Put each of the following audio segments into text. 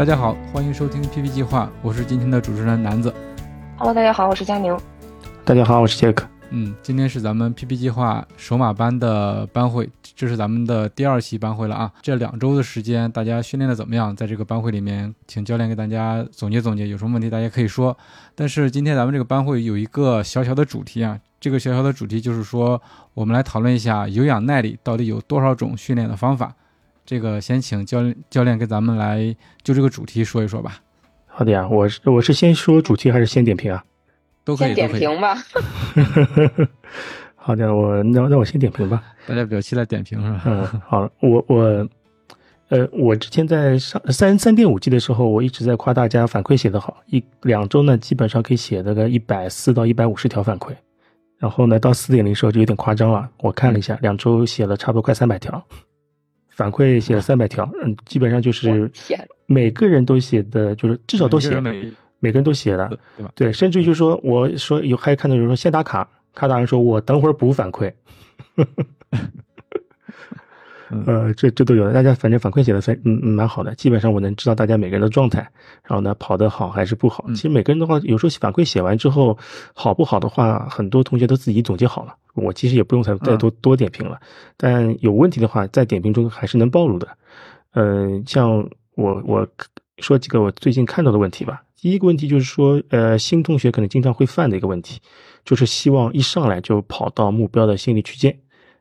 大家好，欢迎收听 PP 计划，我是今天的主持人南子。Hello，大家好，我是佳宁。大家好，我是杰克。嗯，今天是咱们 PP 计划首马班的班会，这是咱们的第二期班会了啊。这两周的时间，大家训练的怎么样？在这个班会里面，请教练给大家总结总结，有什么问题大家可以说。但是今天咱们这个班会有一个小小的主题啊，这个小小的主题就是说，我们来讨论一下有氧耐力到底有多少种训练的方法。这个先请教练教练跟咱们来就这个主题说一说吧。好的呀，我是我是先说主题还是先点评啊？都可以，点评吧。好的，我那那我先点评吧。大家比较期待点评是吧？嗯，好，我我呃，我之前在上三三点五 G 的时候，我一直在夸大家反馈写得好，一两周呢基本上可以写那个一百四到一百五十条反馈，然后呢到四点零时候就有点夸张了。我看了一下，两周写了差不多快三百条。反馈写了三百条，嗯，基本上就是每个人都写的，就是至少都写，每个人都写了，对吧？对，甚至于就是说，我说有还看到有人说先打卡，卡达人说我等会儿补反馈。呃，这这都有，大家反正反馈写的非嗯蛮好的，基本上我能知道大家每个人的状态，然后呢跑得好还是不好。其实每个人的话，有时候反馈写完之后，好不好的话，很多同学都自己总结好了，我其实也不用再再多多点评了。但有问题的话，在点评中还是能暴露的。嗯，像我我说几个我最近看到的问题吧。第一个问题就是说，呃，新同学可能经常会犯的一个问题，就是希望一上来就跑到目标的心理区间。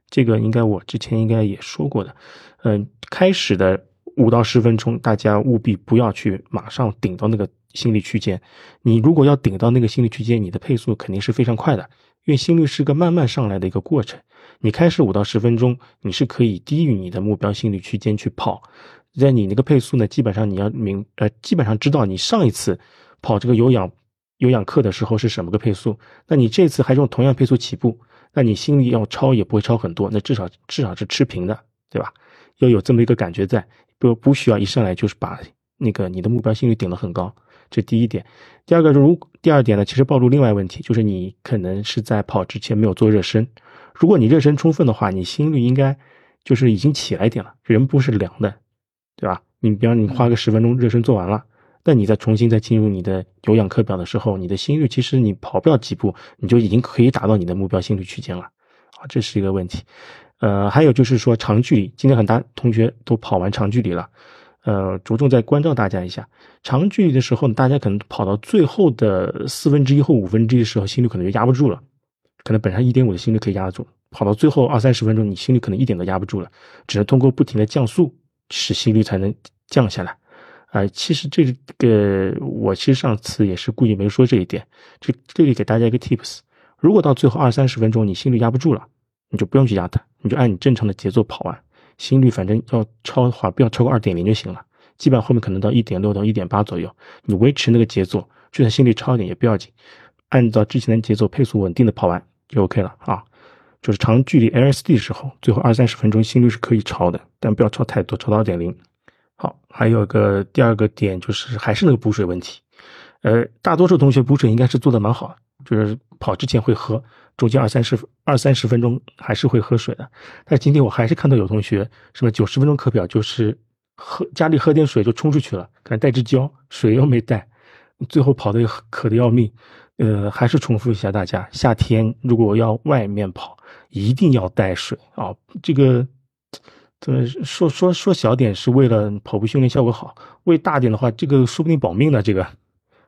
这个应该我之前应该也说过的，嗯，开始的五到十分钟，大家务必不要去马上顶到那个心率区间。你如果要顶到那个心率区间，你的配速肯定是非常快的，因为心率是个慢慢上来的一个过程。你开始五到十分钟，你是可以低于你的目标心率区间去跑，在你那个配速呢，基本上你要明呃，基本上知道你上一次跑这个有氧有氧课的时候是什么个配速，那你这次还用同样配速起步。那你心率要超也不会超很多，那至少至少是持平的，对吧？要有这么一个感觉在，不不需要一上来就是把那个你的目标心率顶得很高，这第一点。第二个，如第二点呢，其实暴露另外问题，就是你可能是在跑之前没有做热身。如果你热身充分的话，你心率应该就是已经起来一点了，人不是凉的，对吧？你比方你花个十分钟热身做完了。那你再重新再进入你的有氧课表的时候，你的心率其实你跑不了几步，你就已经可以达到你的目标心率区间了，啊，这是一个问题。呃，还有就是说长距离，今天很多同学都跑完长距离了，呃，着重再关照大家一下，长距离的时候，大家可能跑到最后的四分之一或五分之一的时候，心率可能就压不住了，可能本身一点五的心率可以压得住，跑到最后二三十分钟，你心率可能一点都压不住了，只能通过不停的降速，使心率才能降下来。啊，其实这个我其实上次也是故意没说这一点，这这里给大家一个 tips，如果到最后二三十分钟你心率压不住了，你就不用去压它，你就按你正常的节奏跑完，心率反正要超的话不要超过二点零就行了，基本上后面可能到一点六到一点八左右，你维持那个节奏，就算心率超一点也不要紧，按照之前的节奏配速稳定的跑完就 OK 了啊，就是长距离 LSD 的时候，最后二三十分钟心率是可以超的，但不要超太多，超到二点零。好，还有个第二个点就是还是那个补水问题，呃，大多数同学补水应该是做的蛮好，就是跑之前会喝，中间二三十二三十分钟还是会喝水的。但是今天我还是看到有同学什么九十分钟课表就是喝家里喝点水就冲出去了，可能带支胶，水又没带，最后跑的渴的要命。呃，还是重复一下，大家夏天如果要外面跑，一定要带水啊，这个。这说说说小点是为了跑步训练效果好，为大点的话，这个说不定保命的。这个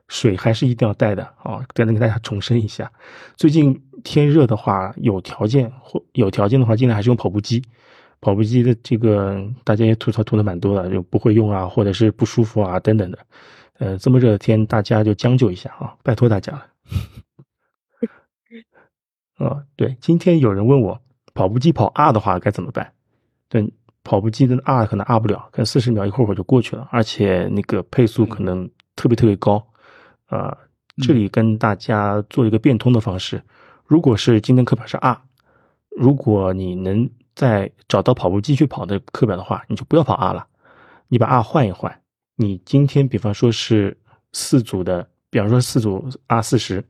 水还是一定要带的啊！再能给大家重申一下，最近天热的话，有条件或有条件的话，尽量还是用跑步机。跑步机的这个大家也吐槽吐的蛮多的，就不会用啊，或者是不舒服啊等等的。呃，这么热的天，大家就将就一下啊，拜托大家了。啊，对，今天有人问我跑步机跑 R 的话该怎么办？对，跑步机的 R 可能 R 不了，可能四十秒一会儿会就过去了，而且那个配速可能特别特别高。啊，这里跟大家做一个变通的方式，如果是今天课表是 R，，如果你能在找到跑步机去跑的课表的话，你就不要跑 R 了，你把 R 换一换。你今天比方说是四组的，比方说四组 R 四十，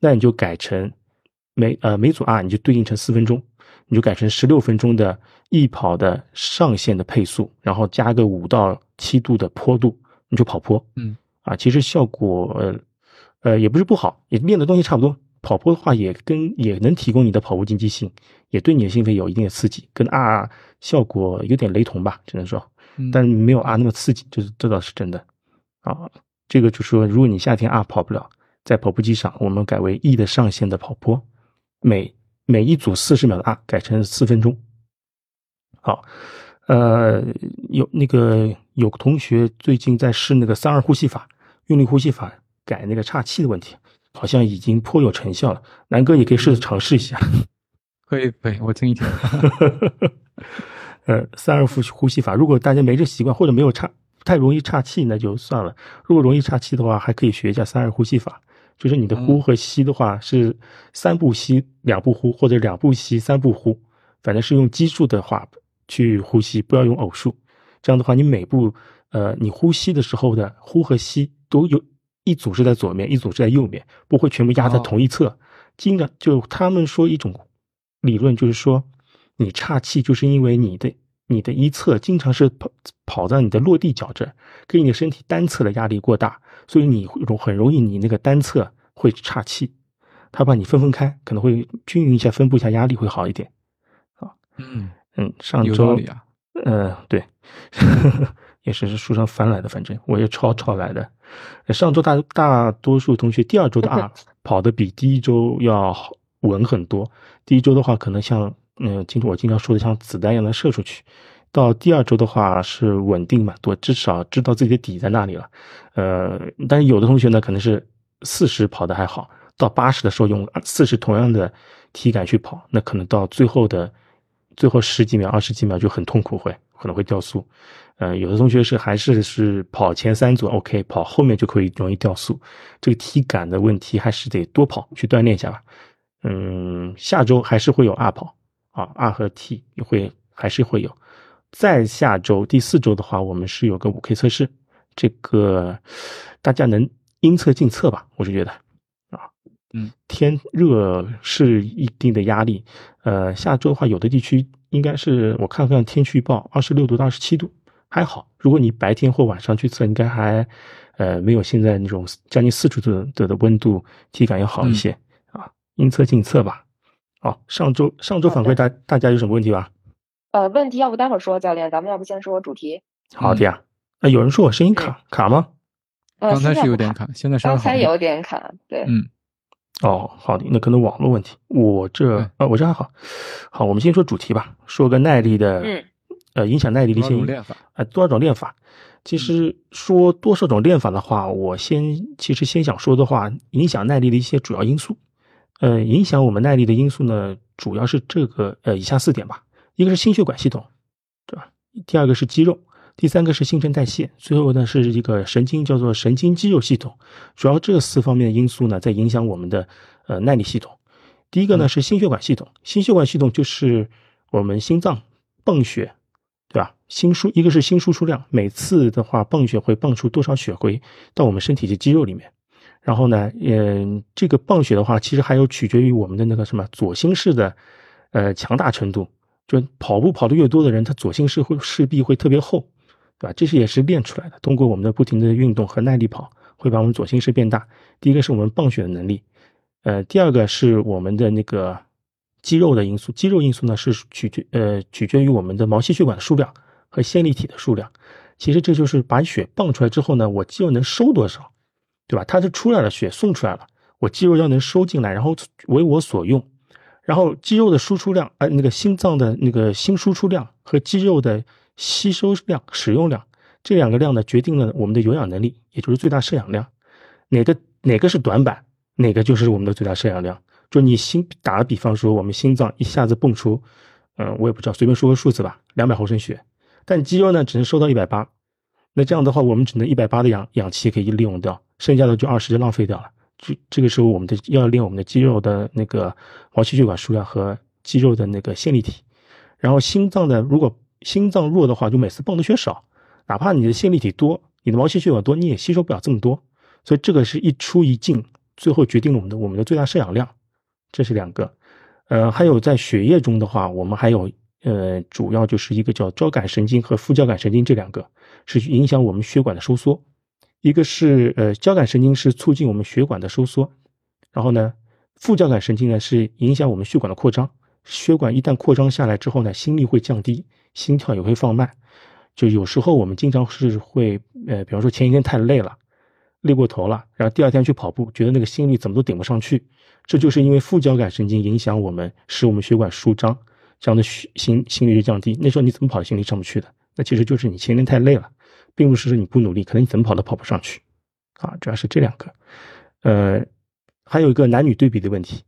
那你就改成每呃每组 R 你就对应成四分钟，你就改成十六分钟的易跑的上限的配速，然后加个五到七度的坡度，你就跑坡。嗯，啊，其实效果呃呃也不是不好，也练的东西差不多。跑坡的话也跟也能提供你的跑步经济性，也对你的心肺有一定的刺激，跟 R 效果有点雷同吧，只能说。但没有啊那么刺激，就是这倒是真的，啊，这个就说如果你夏天啊跑不了，在跑步机上我们改为 E 的上限的跑坡，每每一组四十秒的啊改成四分钟，好，呃，有那个有同学最近在试那个三二呼吸法，用力呼吸法改那个岔气的问题，好像已经颇有成效了，南哥也可以试着尝试一下，可以可以，我听一听。呃，三二呼呼吸法，如果大家没这习惯或者没有岔太容易岔气，那就算了。如果容易岔气的话，还可以学一下三二呼吸法，就是你的呼和吸的话是三步吸两步呼，或者两步吸三步呼，反正是用奇数的话去呼吸，不要用偶数。这样的话，你每步呃你呼吸的时候的呼和吸都有一组是在左面，一组是在右面，不会全部压在同一侧。经常就他们说一种理论，就是说。你岔气，就是因为你的你的一侧经常是跑跑在你的落地脚这儿，给你的身体单侧的压力过大，所以你容很容易你那个单侧会岔气。他把你分分开，可能会均匀一下分布一下压力会好一点。啊，嗯嗯，上周啊，嗯对，也是书上翻来的，反正我也抄抄来的。上周大大多数同学第二周的啊 跑的比第一周要稳很多。第一周的话，可能像。嗯，经我经常说的，像子弹一样的射出去。到第二周的话是稳定蛮多，至少知道自己的底在那里了。呃，但是有的同学呢，可能是四十跑的还好，到八十的时候用四十同样的体感去跑，那可能到最后的最后十几秒、二十几秒就很痛苦，会可能会掉速。呃，有的同学是还是是跑前三组 OK，跑后面就可以容易掉速。这个体感的问题还是得多跑去锻炼一下吧。嗯，下周还是会有二跑。啊，二和 T 也会还是会有，在下周第四周的话，我们是有个五 K 测试，这个大家能应测尽测吧？我是觉得，啊，嗯，天热是一定的压力，呃，下周的话，有的地区应该是我看看天气预报，二十六度到二十七度还好，如果你白天或晚上去测，应该还呃没有现在那种将近四十度的的温度，体感要好一些啊，应测尽测吧。好，上周上周反馈大大家有什么问题吧？呃，问题要不待会儿说，教练，咱们要不先说主题？好的呀。啊，有人说我声音卡卡吗？刚才是有点卡，现在刚才有点卡，对。嗯。哦，好的，那可能网络问题。我这啊，我这还好。好，我们先说主题吧，说个耐力的，嗯，呃，影响耐力的一些练法。啊，多少种练法？其实说多少种练法的话，我先其实先想说的话，影响耐力的一些主要因素。呃，影响我们耐力的因素呢，主要是这个呃以下四点吧。一个是心血管系统，对吧？第二个是肌肉，第三个是新陈代谢，最后呢是一个神经，叫做神经肌肉系统。主要这四方面的因素呢，在影响我们的呃耐力系统。第一个呢是心血管系统，心血管系统就是我们心脏泵血，对吧？心输一个是心输出量，每次的话泵血会泵出多少血回到我们身体的肌肉里面。然后呢，嗯，这个泵血的话，其实还有取决于我们的那个什么左心室的，呃，强大程度。就跑步跑得越多的人，他左心室会势必会特别厚，对吧？这是也是练出来的。通过我们的不停的运动和耐力跑，会把我们左心室变大。第一个是我们泵血的能力，呃，第二个是我们的那个肌肉的因素。肌肉因素呢是取决呃取决于我们的毛细血管的数量和线粒体的数量。其实这就是把血泵出来之后呢，我肌肉能收多少。对吧？它是出来了，血送出来了，我肌肉要能收进来，然后为我所用。然后肌肉的输出量，呃，那个心脏的那个心输出量和肌肉的吸收量、使用量，这两个量呢，决定了我们的有氧能力，也就是最大摄氧量。哪个哪个是短板，哪个就是我们的最大摄氧量。就你心打个比方说，我们心脏一下子蹦出，嗯，我也不知道，随便说个数字吧，两百毫升血，但肌肉呢只能收到一百八，那这样的话，我们只能一百八的氧氧气可以利用掉，剩下的就二十就浪费掉了。这这个时候，我们的要练我们的肌肉的那个毛细血管数量和肌肉的那个线粒体，然后心脏的如果心脏弱的话，就每次泵的血少，哪怕你的线粒体多，你的毛细血管多，你也吸收不了这么多。所以这个是一出一进，最后决定了我们的我们的最大摄氧量。这是两个，呃，还有在血液中的话，我们还有呃，主要就是一个叫交感神经和副交感神经这两个是影响我们血管的收缩。一个是呃交感神经是促进我们血管的收缩，然后呢，副交感神经呢是影响我们血管的扩张。血管一旦扩张下来之后呢，心率会降低，心跳也会放慢。就有时候我们经常是会呃，比方说前一天太累了，累过头了，然后第二天去跑步，觉得那个心率怎么都顶不上去。这就是因为副交感神经影响我们，使我们血管舒张，这样的血心心率就降低。那时候你怎么跑心率上不去的？那其实就是你前天太累了，并不是说你不努力，可能你怎么跑都跑不上去。啊，主要是这两个。呃，还有一个男女对比的问题。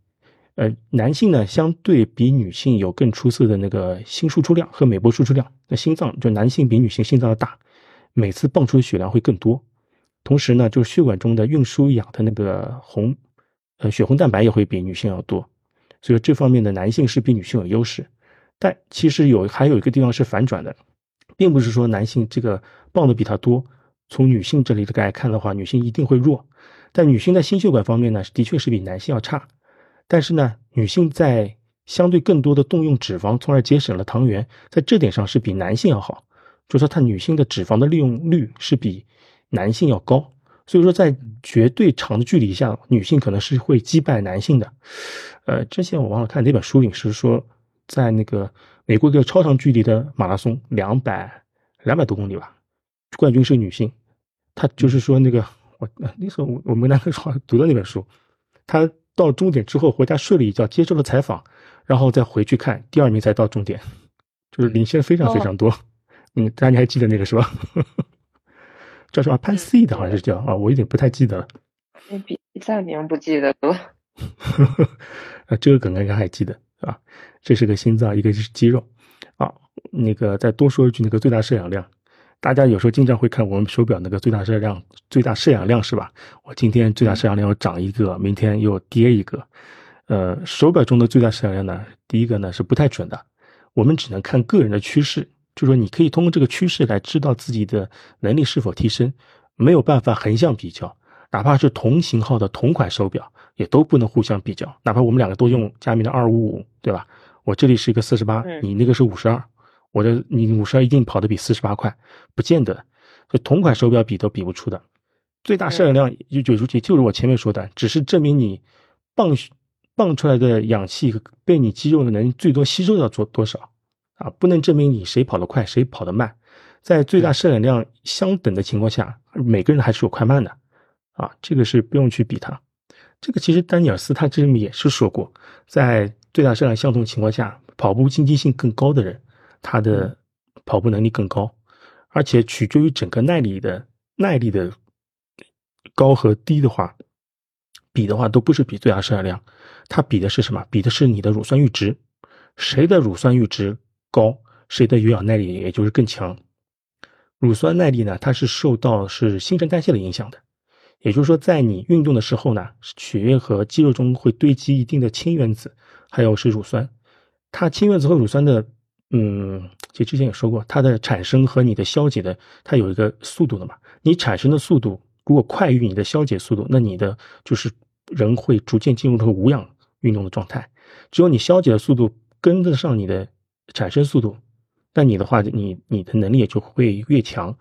呃，男性呢相对比女性有更出色的那个心输出量和每波输出量。那心脏就男性比女性心脏要大，每次泵出的血量会更多。同时呢，就是血管中的运输氧的那个红。呃，血红蛋白也会比女性要多，所以这方面的男性是比女性有优势。但其实有还有一个地方是反转的，并不是说男性这个泵的比他多，从女性这里来看的话，女性一定会弱。但女性在心血管方面呢，的确是比男性要差。但是呢，女性在相对更多的动用脂肪，从而节省了糖原，在这点上是比男性要好。就说她女性的脂肪的利用率是比男性要高。所以说，在绝对长的距离下，女性可能是会击败男性的。呃，之前我忘了看哪本书里是说，在那个美国一个超长距离的马拉松，两百两百多公里吧，冠军是女性。她就是说那个我那时候我我们那个时候读的那本书，她到终点之后回家睡了一觉，接受了采访，然后再回去看第二名才到终点，就是领先非常非常多。嗯，大家你还记得那个是吧？叫什么潘 C 的，好像是叫啊，我有点不太记得了。那比赛名不记得了。啊，这个梗应该还记得啊。这是个心脏，一个是肌肉啊。那个再多说一句，那个最大摄氧量，大家有时候经常会看我们手表那个最大摄量、最大摄氧量是吧？我今天最大摄氧量又涨一个，明天又跌一个。呃，手表中的最大摄氧量呢，第一个呢是不太准的，我们只能看个人的趋势。就说你可以通过这个趋势来知道自己的能力是否提升，没有办法横向比较，哪怕是同型号的同款手表也都不能互相比较。哪怕我们两个都用佳明的二五五，对吧？我这里是一个四十八，你那个是五十二，我的你五十二一定跑得比四十八快，不见得。就同款手表比都比不出的。最大摄氧量就就就是我前面说的，只是证明你泵泵出来的氧气被你肌肉的能最多吸收到做多少。啊，不能证明你谁跑得快，谁跑得慢，在最大摄氧量相等的情况下，每个人还是有快慢的，啊，这个是不用去比它。这个其实丹尼尔斯他这里面也是说过，在最大摄氧相同情况下，跑步经济性更高的人，他的跑步能力更高，而且取决于整个耐力的耐力的高和低的话，比的话都不是比最大摄氧量，它比的是什么？比的是你的乳酸阈值，谁的乳酸阈值？高，谁的有氧耐力也就是更强。乳酸耐力呢，它是受到是新陈代谢的影响的，也就是说，在你运动的时候呢，血液和肌肉中会堆积一定的氢原子，还有是乳酸。它氢原子和乳酸的，嗯，其实之前也说过，它的产生和你的消解的，它有一个速度的嘛。你产生的速度如果快于你的消解速度，那你的就是人会逐渐进入这个无氧运动的状态。只有你消解的速度跟得上你的。产生速度，那你的话，你你的能力也就会越强，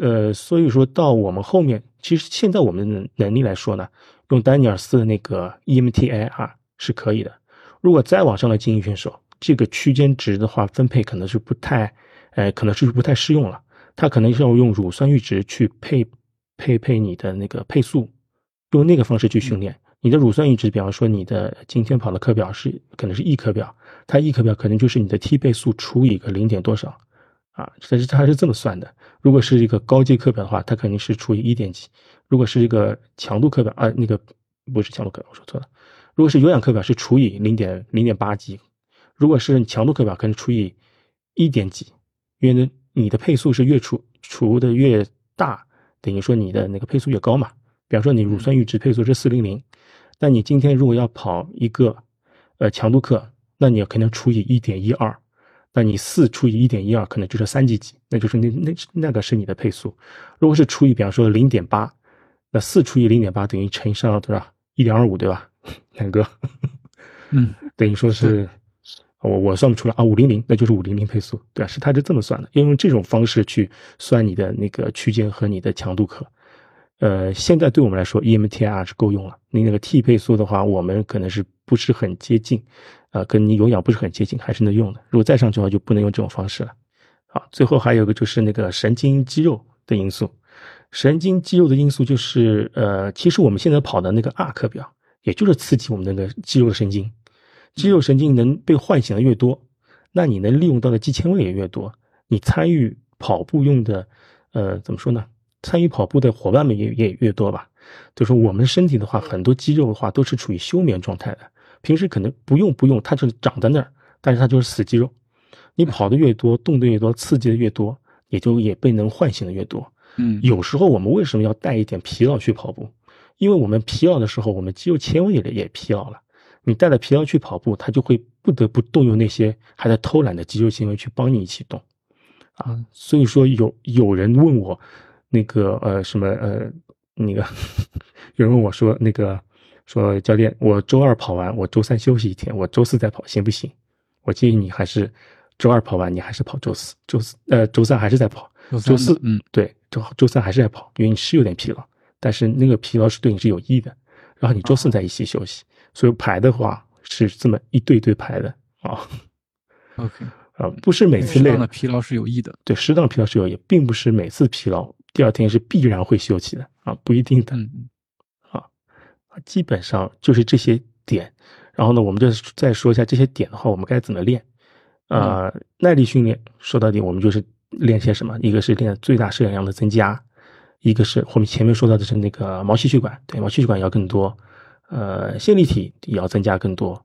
呃，所以说到我们后面，其实现在我们的能力来说呢，用丹尼尔斯的那个 EMTI 啊是可以的。如果再往上的精英选手，这个区间值的话分配可能是不太，呃，可能是不太适用了。它可能是要用乳酸阈值去配配配你的那个配速，用那个方式去训练。你的乳酸阈值，比方说你的今天跑的课表是可能是 E 课表，它 E 课表可能就是你的 T 倍速除以个零点多少，啊，但是它是这么算的。如果是一个高阶课表的话，它肯定是除以一点几；如果是一个强度课表啊，那个不是强度课表，我说错了。如果是有氧课表是除以零点零点八几，如果是强度课表，可能除以一点几，因为呢，你的配速是越除除的越大，等于说你的那个配速越高嘛。比方说你乳酸阈值配速是四零零，但你今天如果要跑一个呃强度课，那你可能除以一点一二，那你四除以一点一二，可能就是三几几，那就是那那那个是你的配速。如果是除以比方说零点八，那四除以零点八等于乘上多少？一点二五对吧，两个，嗯，等于说是。我我算不出来啊，五零零那就是五零零配速，对吧？是它是这么算的，要用这种方式去算你的那个区间和你的强度课。呃，现在对我们来说，EMTR 是够用了。你那个 T 配速的话，我们可能是不是很接近，呃，跟你有氧不是很接近，还是能用的。如果再上去的话，就不能用这种方式了。好，最后还有个就是那个神经肌肉的因素。神经肌肉的因素就是，呃，其实我们现在跑的那个 R 课表，也就是刺激我们那个肌肉的神经。肌肉神经能被唤醒的越多，那你能利用到的肌纤维也越多。你参与跑步用的，呃，怎么说呢？参与跑步的伙伴们也也越多吧。就是我们身体的话，很多肌肉的话都是处于休眠状态的，平时可能不用不用，它就是长在那儿，但是它就是死肌肉。你跑的越多，动的越多，刺激的越多，也就也被能唤醒的越多。嗯，有时候我们为什么要带一点疲劳去跑步？因为我们疲劳的时候，我们肌肉纤维也也疲劳了。你带着疲劳去跑步，他就会不得不动用那些还在偷懒的肌肉纤维去帮你一起动，啊，所以说有有人问我，那个呃什么呃那个，有人问我说那个说教练，我周二跑完，我周三休息一天，我周四再跑行不行？我建议你还是周二跑完，你还是跑周四，周四呃周三还是在跑，周四嗯对周周三还是在跑，因为你是有点疲劳，但是那个疲劳是对你是有益的，然后你周四再一起休息。所以排的话是这么一对对排的啊，OK 啊，不是每次累的疲劳是有益的，对，适当疲劳是有益，并不是每次疲劳第二天是必然会休息的啊，不一定的，嗯啊，基本上就是这些点，然后呢，我们就再说一下这些点的话，我们该怎么练啊？耐力训练说到底，我们就是练些什么？一个是练最大摄氧量的增加，一个是后面前面说到的是那个毛细血管，对，毛细血管要更多。呃，线粒体也要增加更多，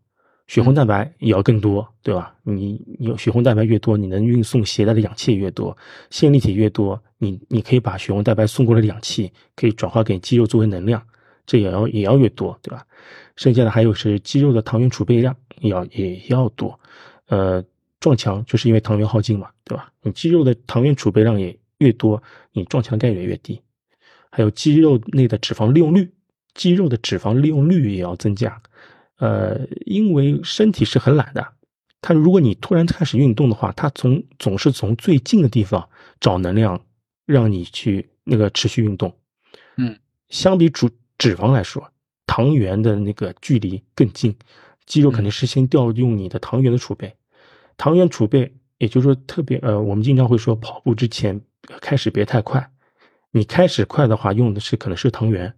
血红蛋白也要更多，对吧？你有血红蛋白越多，你能运送携带的氧气越多，线粒体越多，你你可以把血红蛋白送过来的氧气可以转化给肌肉作为能量，这也要也要越多，对吧？剩下的还有是肌肉的糖原储备量也要也要多，呃，撞墙就是因为糖原耗尽嘛，对吧？你肌肉的糖原储备量也越多，你撞墙的概率越低，还有肌肉内的脂肪利用率。肌肉的脂肪利用率也要增加，呃，因为身体是很懒的，它如果你突然开始运动的话，它从总是从最近的地方找能量，让你去那个持续运动，嗯，相比主脂肪来说，糖原的那个距离更近，肌肉肯定。是先调用你的糖原的储备，糖原储备，也就是说特别呃，我们经常会说跑步之前开始别太快，你开始快的话，用的是可能是糖原。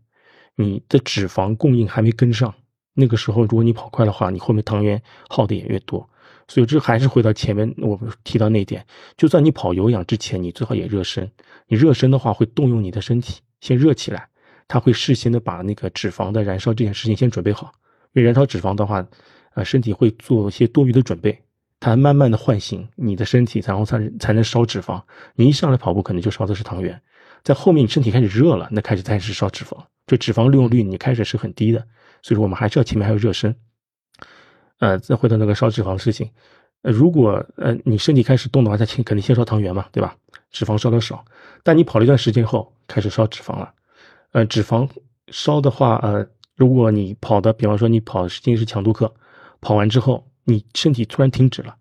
你的脂肪供应还没跟上，那个时候如果你跑快的话，你后面糖原耗的也越多。所以这还是回到前面我提到那点，就算你跑有氧之前，你最好也热身。你热身的话会动用你的身体先热起来，它会事先的把那个脂肪的燃烧这件事情先准备好。因为燃烧脂肪的话，呃，身体会做一些多余的准备，它慢慢的唤醒你的身体，然后才才能烧脂肪。你一上来跑步可能就烧的是糖原，在后面你身体开始热了，那开始开始烧脂肪。就脂肪利用率，你开始是很低的，所以说我们还是要前面还要热身。呃，再回到那个烧脂肪的事情，呃，如果呃你身体开始动的话，它先肯定先烧糖原嘛，对吧？脂肪烧的少，但你跑了一段时间后开始烧脂肪了，呃，脂肪烧的话，呃，如果你跑的，比方说你跑今天是强度课，跑完之后你身体突然停止了，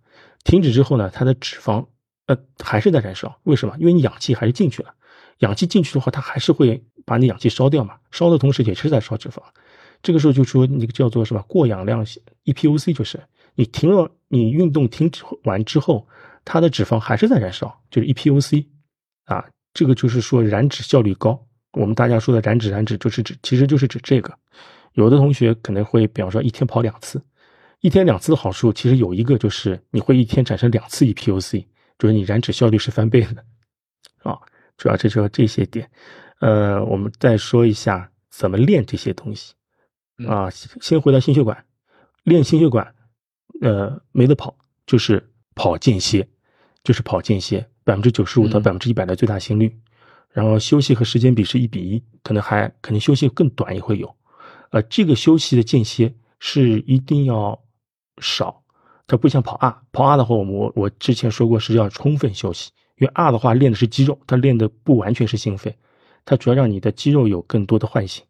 停止之后呢，它的脂肪呃还是在燃烧，为什么？因为你氧气还是进去了。氧气进去的话，它还是会把你氧气烧掉嘛，烧的同时也是在烧脂肪。这个时候就说那个叫做什么过氧量 EPOC，就是你停了，你运动停止完之后，它的脂肪还是在燃烧，就是 EPOC 啊，这个就是说燃脂效率高。我们大家说的燃脂燃脂就是指，其实就是指这个。有的同学可能会，比方说一天跑两次，一天两次的好处其实有一个就是你会一天产生两次 EPOC，就是你燃脂效率是翻倍的啊。主要这就这些点，呃，我们再说一下怎么练这些东西啊。先回到心血管，练心血管，呃，没得跑，就是跑间歇，就是跑间歇，百分之九十五到百分之一百的最大心率，然后休息和时间比是一比一，可能还可能休息更短也会有，呃，这个休息的间歇是一定要少，它不像跑 R，跑 R 的话，我我之前说过是要充分休息，因为 R 的话练的是肌肉，它练的不完全是心肺，它主要让你的肌肉有更多的唤醒。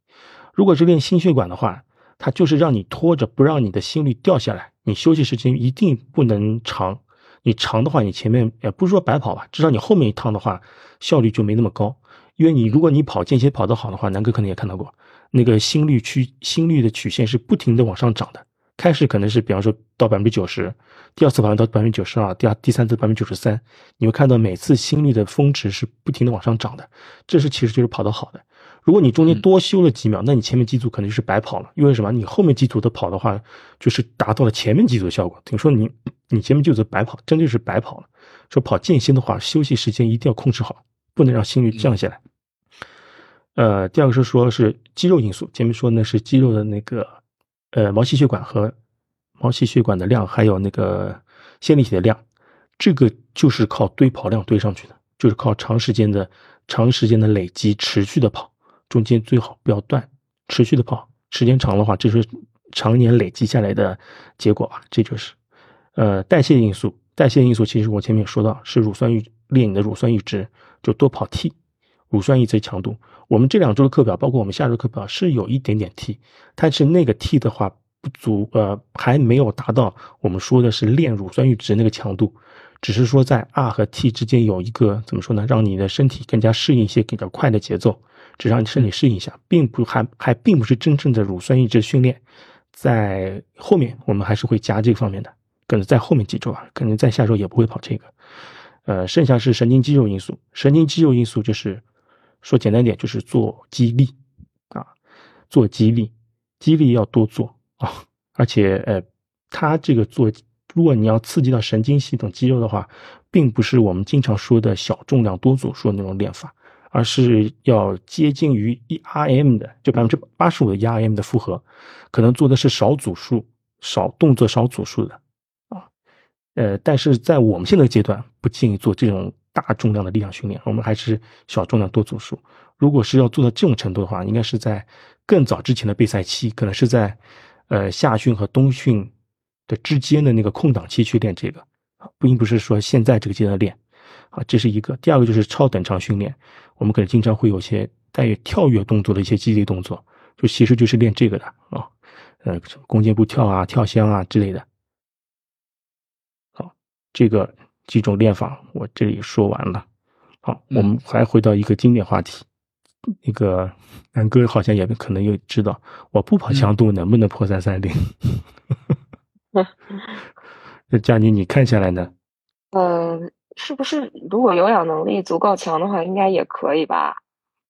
如果是练心血管的话，它就是让你拖着，不让你的心率掉下来。你休息时间一定不能长，你长的话，你前面也不是说白跑吧，至少你后面一趟的话，效率就没那么高。因为你如果你跑间歇跑得好的话，南哥可能也看到过，那个心率曲心率的曲线是不停的往上涨的。开始可能是比方说到百分之九十，第二次跑完到百分之九十二，第二第三次百分之九十三，你会看到每次心率的峰值是不停的往上涨的。这是其实就是跑得好的。如果你中间多休了几秒，那你前面几组可能就是白跑了。因为什么？你后面几组的跑的话，就是达到了前面几组的效果。等于说你你前面几组白跑，真的是白跑了。说跑间歇的话，休息时间一定要控制好，不能让心率降下来。呃，第二个是说是肌肉因素，前面说呢是肌肉的那个。呃，毛细血管和毛细血管的量，还有那个线粒体的量，这个就是靠堆跑量堆上去的，就是靠长时间的、长时间的累积、持续的跑，中间最好不要断，持续的跑，时间长的话，这是常年累积下来的结果啊。这就是，呃，代谢因素，代谢因素其实我前面说到是乳酸阈，练你的乳酸阈值，就多跑 T，乳酸阈值强度。我们这两周的课表，包括我们下周课表，是有一点点 T，但是那个 T 的话不足，呃，还没有达到我们说的是练乳酸阈值那个强度，只是说在 R 和 T 之间有一个怎么说呢，让你的身体更加适应一些比较快的节奏，只让你身体适应一下，并不还还并不是真正的乳酸阈值训练，在后面我们还是会加这方面的，可能在后面几周啊，可能在下周也不会跑这个，呃，剩下是神经肌肉因素，神经肌肉因素就是。说简单点就是做激励，啊，做激励，激励要多做啊，而且呃，它这个做，如果你要刺激到神经系统肌肉的话，并不是我们经常说的小重量多组数那种练法，而是要接近于一 RM 的，就百分之八十五的 RM 的负荷，可能做的是少组数、少动作、少组数的，呃，但是在我们现在阶段不建议做这种。大重量的力量训练，我们还是小重量多组数。如果是要做到这种程度的话，应该是在更早之前的备赛期，可能是在呃夏训和冬训的之间的那个空档期去练这个啊，并不是说现在这个阶段练啊。这是一个。第二个就是超等长训练，我们可能经常会有些带有跳跃动作的一些激励动作，就其实就是练这个的啊，呃，弓箭步跳啊、跳箱啊之类的。好，这个。几种练法，我这里说完了。好，我们还回到一个经典话题，那个南哥好像也可能又知道，我不跑强度能不能破三三零？那佳妮，你看下来呢？呃，是不是如果有氧能力足够强的话，应该也可以吧？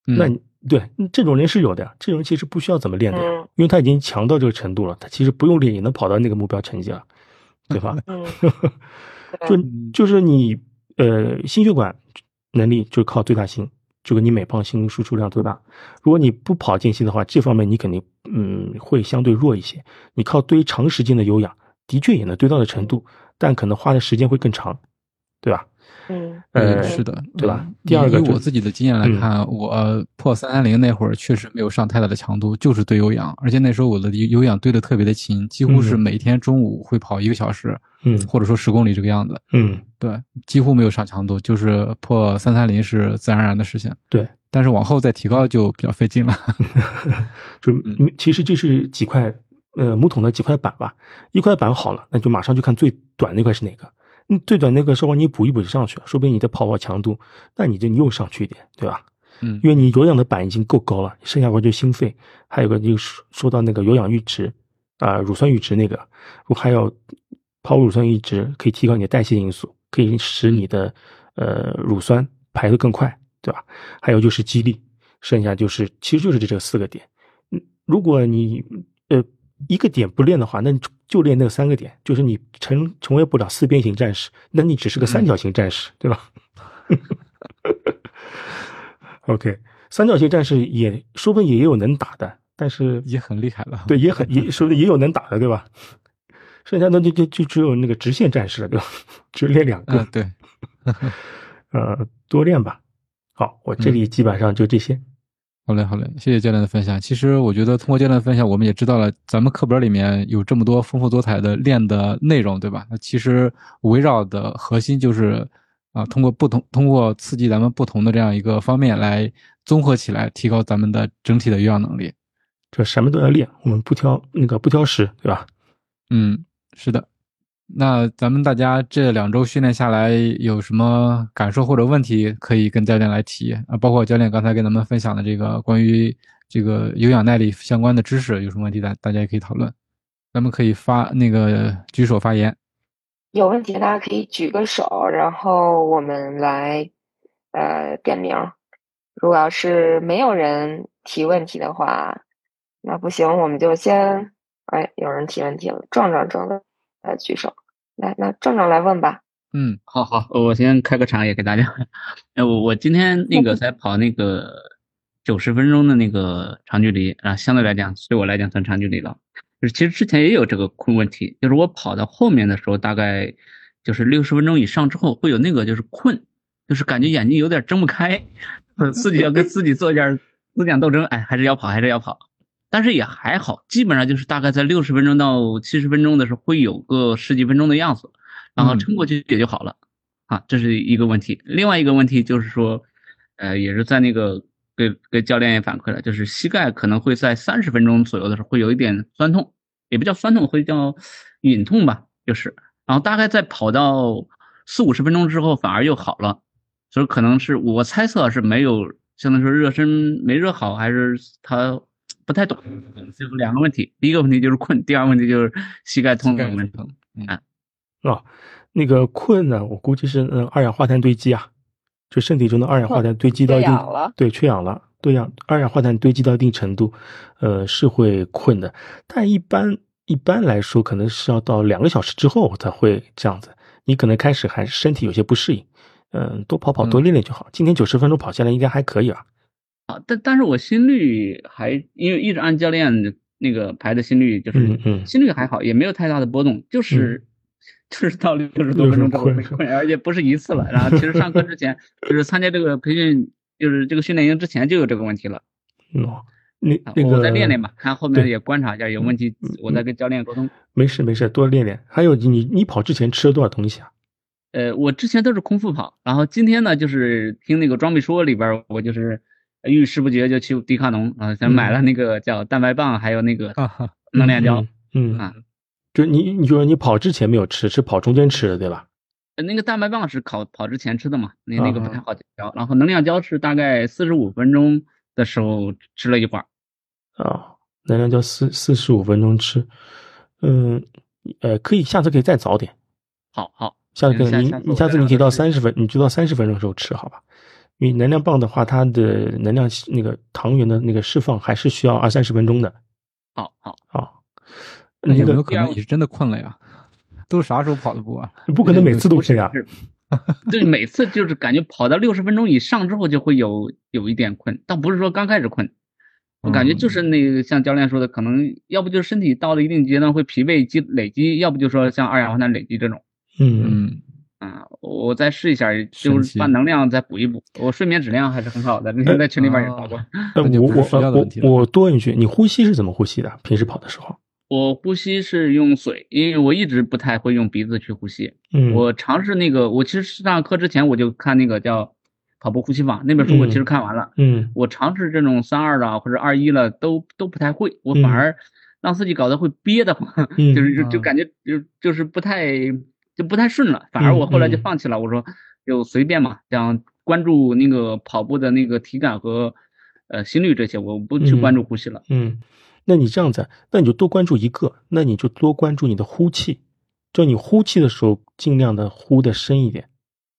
那对这种人是有的，这种人其实不需要怎么练的，因为他已经强到这个程度了，他其实不用练也能跑到那个目标成绩了，对吧？嗯。就就是你呃心血管能力就靠最大心，就是你每磅心输出量多大。如果你不跑间歇的话，这方面你肯定嗯会相对弱一些。你靠堆长时间的有氧，的确也能堆到的程度，但可能花的时间会更长，对吧？是的，对吧？第二个，以我自己的经验来看，我破三三零那会儿确实没有上太大的强度，就是堆有氧，而且那时候我的有氧堆的特别的勤，几乎是每天中午会跑一个小时，嗯，或者说十公里这个样子，嗯，对，几乎没有上强度，就是破三三零是自然而然的事情，对。但是往后再提高就比较费劲了 就其实这是几块呃木桶的几块板吧，一块板好了，那就马上就看最短那块是哪个。嗯，最短那个时候你补一补就上去了，说不定你的跑跑强度，那你就又上去一点，对吧？嗯，因为你有氧的板已经够高了，剩下块就心肺，还有个就是说到那个有氧阈值啊，乳酸阈值那个，如果还要跑乳酸阈值，可以提高你的代谢因素，可以使你的呃乳酸排得更快，对吧？还有就是肌力，剩下就是其实就是这这四个点。嗯，如果你呃。一个点不练的话，那你就练那三个点，就是你成成为不了四边形战士，那你只是个三角形战士，对吧？OK，三角形战士也说不定也有能打的，但是也很厉害了。对，也很也说不定也有能打的，对吧？剩下的就就就只有那个直线战士了，对吧？只练两个。嗯，对。呃，多练吧。好，我这里基本上就这些。好嘞，好嘞，谢谢教练的分享。其实我觉得通过教练的分享，我们也知道了咱们课本里面有这么多丰富多彩的练的内容，对吧？那其实围绕的核心就是啊，通过不同，通过刺激咱们不同的这样一个方面来综合起来，提高咱们的整体的有氧能力。这什么都要练，我们不挑那个不挑食，对吧？嗯，是的。那咱们大家这两周训练下来有什么感受或者问题，可以跟教练来提啊。包括教练刚才跟咱们分享的这个关于这个有氧耐力相关的知识，有什么问题大大家也可以讨论。咱们可以发那个举手发言。有问题大家可以举个手，然后我们来呃点名。如果要是没有人提问题的话，那不行，我们就先哎有人提问题了，壮壮正在。呃，举手来，那壮壮来问吧。嗯，好好，我先开个场也给大家。哎，我我今天 那个在跑那个九十分钟的那个长距离啊，相对来讲对我来讲算长距离了。就是其实之前也有这个困问题，就是我跑到后面的时候，大概就是六十分钟以上之后会有那个就是困，就是感觉眼睛有点睁不开，自己要跟自己做一点思想斗争，哎，还是要跑，还是要跑。但是也还好，基本上就是大概在六十分钟到七十分钟的时候，会有个十几分钟的样子，然后撑过去也就好了，啊，这是一个问题。另外一个问题就是说，呃，也是在那个给给教练也反馈了，就是膝盖可能会在三十分钟左右的时候会有一点酸痛，也不叫酸痛，会叫隐痛吧，就是，然后大概在跑到四五十分钟之后反而又好了，所以可能是我猜测是没有，相当于说热身没热好，还是他。不太懂，就是两个问题。第一个问题就是困，第二个问题就是膝盖痛的问题。啊，哦，那个困呢，我估计是嗯二氧化碳堆积啊，就身体中的二氧化碳堆积到一定，对，缺氧了，对氧二氧化碳堆积到一定程度，呃，是会困的。但一般一般来说，可能是要到两个小时之后才会这样子。你可能开始还身体有些不适应，嗯，多跑跑，多练练就好。今天九十分钟跑下来应该还可以啊。啊，但但是我心率还因为一直按教练那个排的心率，就是心率还好，也没有太大的波动，就是 就是到六十多分钟之后会困，而且不是一次了。然后其实上课之前，就是参加这个培训，就是这个训练营之前就有这个问题了。哦，那那个我再练练吧，看后面也观察一下有问题，我再跟教练沟通。没事没事，多练练。还有你你跑之前吃了多少东西啊？呃，我之前都是空腹跑，然后今天呢，就是听那个装备说里边，我就是。遇事不决就去迪卡侬啊，咱买了那个叫蛋白棒，还有那个能量胶。嗯啊，就你，你就说你跑之前没有吃，是跑中间吃的对吧？那个蛋白棒是跑跑之前吃的嘛，那那个不太好嚼。然后能量胶是大概四十五分钟的时候吃了一会儿。啊，能量胶四四十五分钟吃，嗯，呃，可以下次可以再早点。好好，下次可以你你下次你可以到三十分，你就到三十分钟的时候吃好吧？因为能量棒的话，它的能量那个糖原的那个释放还是需要二三十分钟的。好好好，那有没有可能你是真的困了呀？都啥时候跑的步啊？不可能每次都这样。对，每次就是感觉跑到六十分钟以上之后就会有有一点困，倒不是说刚开始困，我感觉就是那个像教练说的，可能要不就是身体到了一定阶段会疲惫积累积，要不就说像二氧化碳累积这种。嗯嗯。啊，我再试一下，就是把能量再补一补。我睡眠质量还是很好的，那天在群里边也发过。我我我我多问一句，你呼吸是怎么呼吸的？平时跑的时候？我呼吸是用嘴，因为我一直不太会用鼻子去呼吸。嗯，我尝试那个，我其实上课之前我就看那个叫跑步呼吸法那本书，我其实看完了。嗯，我尝试这种三二的或者二一了，都都不太会，我反而让自己搞得会憋得慌，就是就就感觉就就是不太。就不太顺了，反而我后来就放弃了。我说就随便嘛，想关注那个跑步的那个体感和呃心率这些，我不去关注呼吸了。嗯，那你这样子，那你就多关注一个，那你就多关注你的呼气，就你呼气的时候尽量的呼的深一点。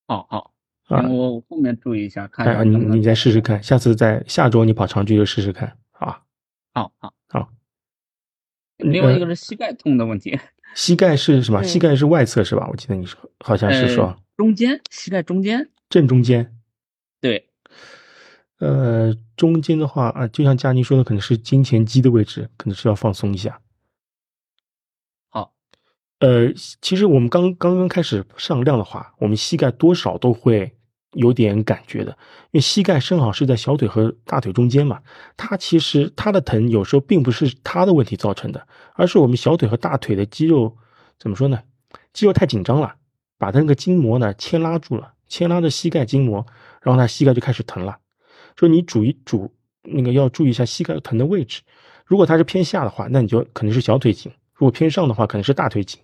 好好啊，我后面注意一下，看一下。你你再试试看，下次在下周你跑长距离试试看，好好好好。另外一个是膝盖痛的问题。膝盖是什么？膝盖是外侧是吧？我记得你说好像是说中间，膝盖中间，正中间。对，呃，中间的话啊，就像佳妮说的，可能是金钱肌的位置，可能是要放松一下。好，呃，其实我们刚刚刚开始上量的话，我们膝盖多少都会有点感觉的，因为膝盖正好是在小腿和大腿中间嘛。它其实它的疼有时候并不是它的问题造成的，而是我们小腿和大腿的肌肉怎么说呢？肌肉太紧张了，把它那个筋膜呢牵拉住了，牵拉着膝盖筋膜，然后它膝盖就开始疼了。说你主一主那个要注意一下膝盖疼的位置，如果它是偏下的话，那你就肯定是小腿紧；如果偏上的话，可能是大腿紧。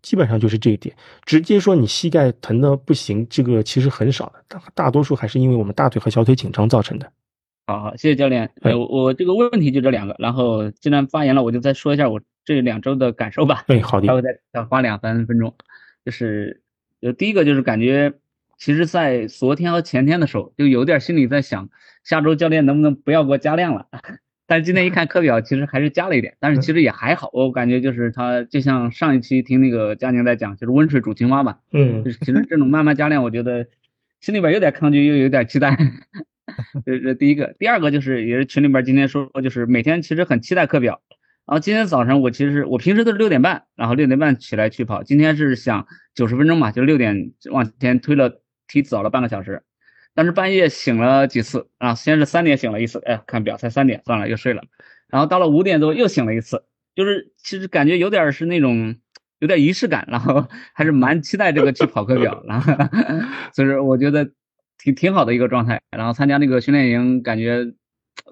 啊，基本上就是这一点。直接说你膝盖疼的不行，这个其实很少的，大大多数还是因为我们大腿和小腿紧张造成的。好好，谢谢教练。呃，我这个问题就这两个，然后既然发言了，我就再说一下我这两周的感受吧。对，好的。稍微再再花两三分钟，就是呃，第一个就是感觉，其实，在昨天和前天的时候，就有点心里在想，下周教练能不能不要给我加量了。但是今天一看 课表，其实还是加了一点，但是其实也还好。我感觉就是他就像上一期听那个佳宁在讲，就是温水煮青蛙嘛。嗯，就是其实这种慢慢加量，我觉得心里边有点抗拒，又有点期待。这这第一个，第二个就是也是群里边今天说，就是每天其实很期待课表。然后今天早上我其实我平时都是六点半，然后六点半起来去跑，今天是想九十分钟嘛，就六点往前推了，提早了半个小时。但是半夜醒了几次啊，先是三点醒了一次，哎，看表才三点，算了又睡了。然后到了五点多又醒了一次，就是其实感觉有点是那种有点仪式感，然后 还是蛮期待这个去跑课表，然后所以说我觉得挺挺好的一个状态。然后参加那个训练营，感觉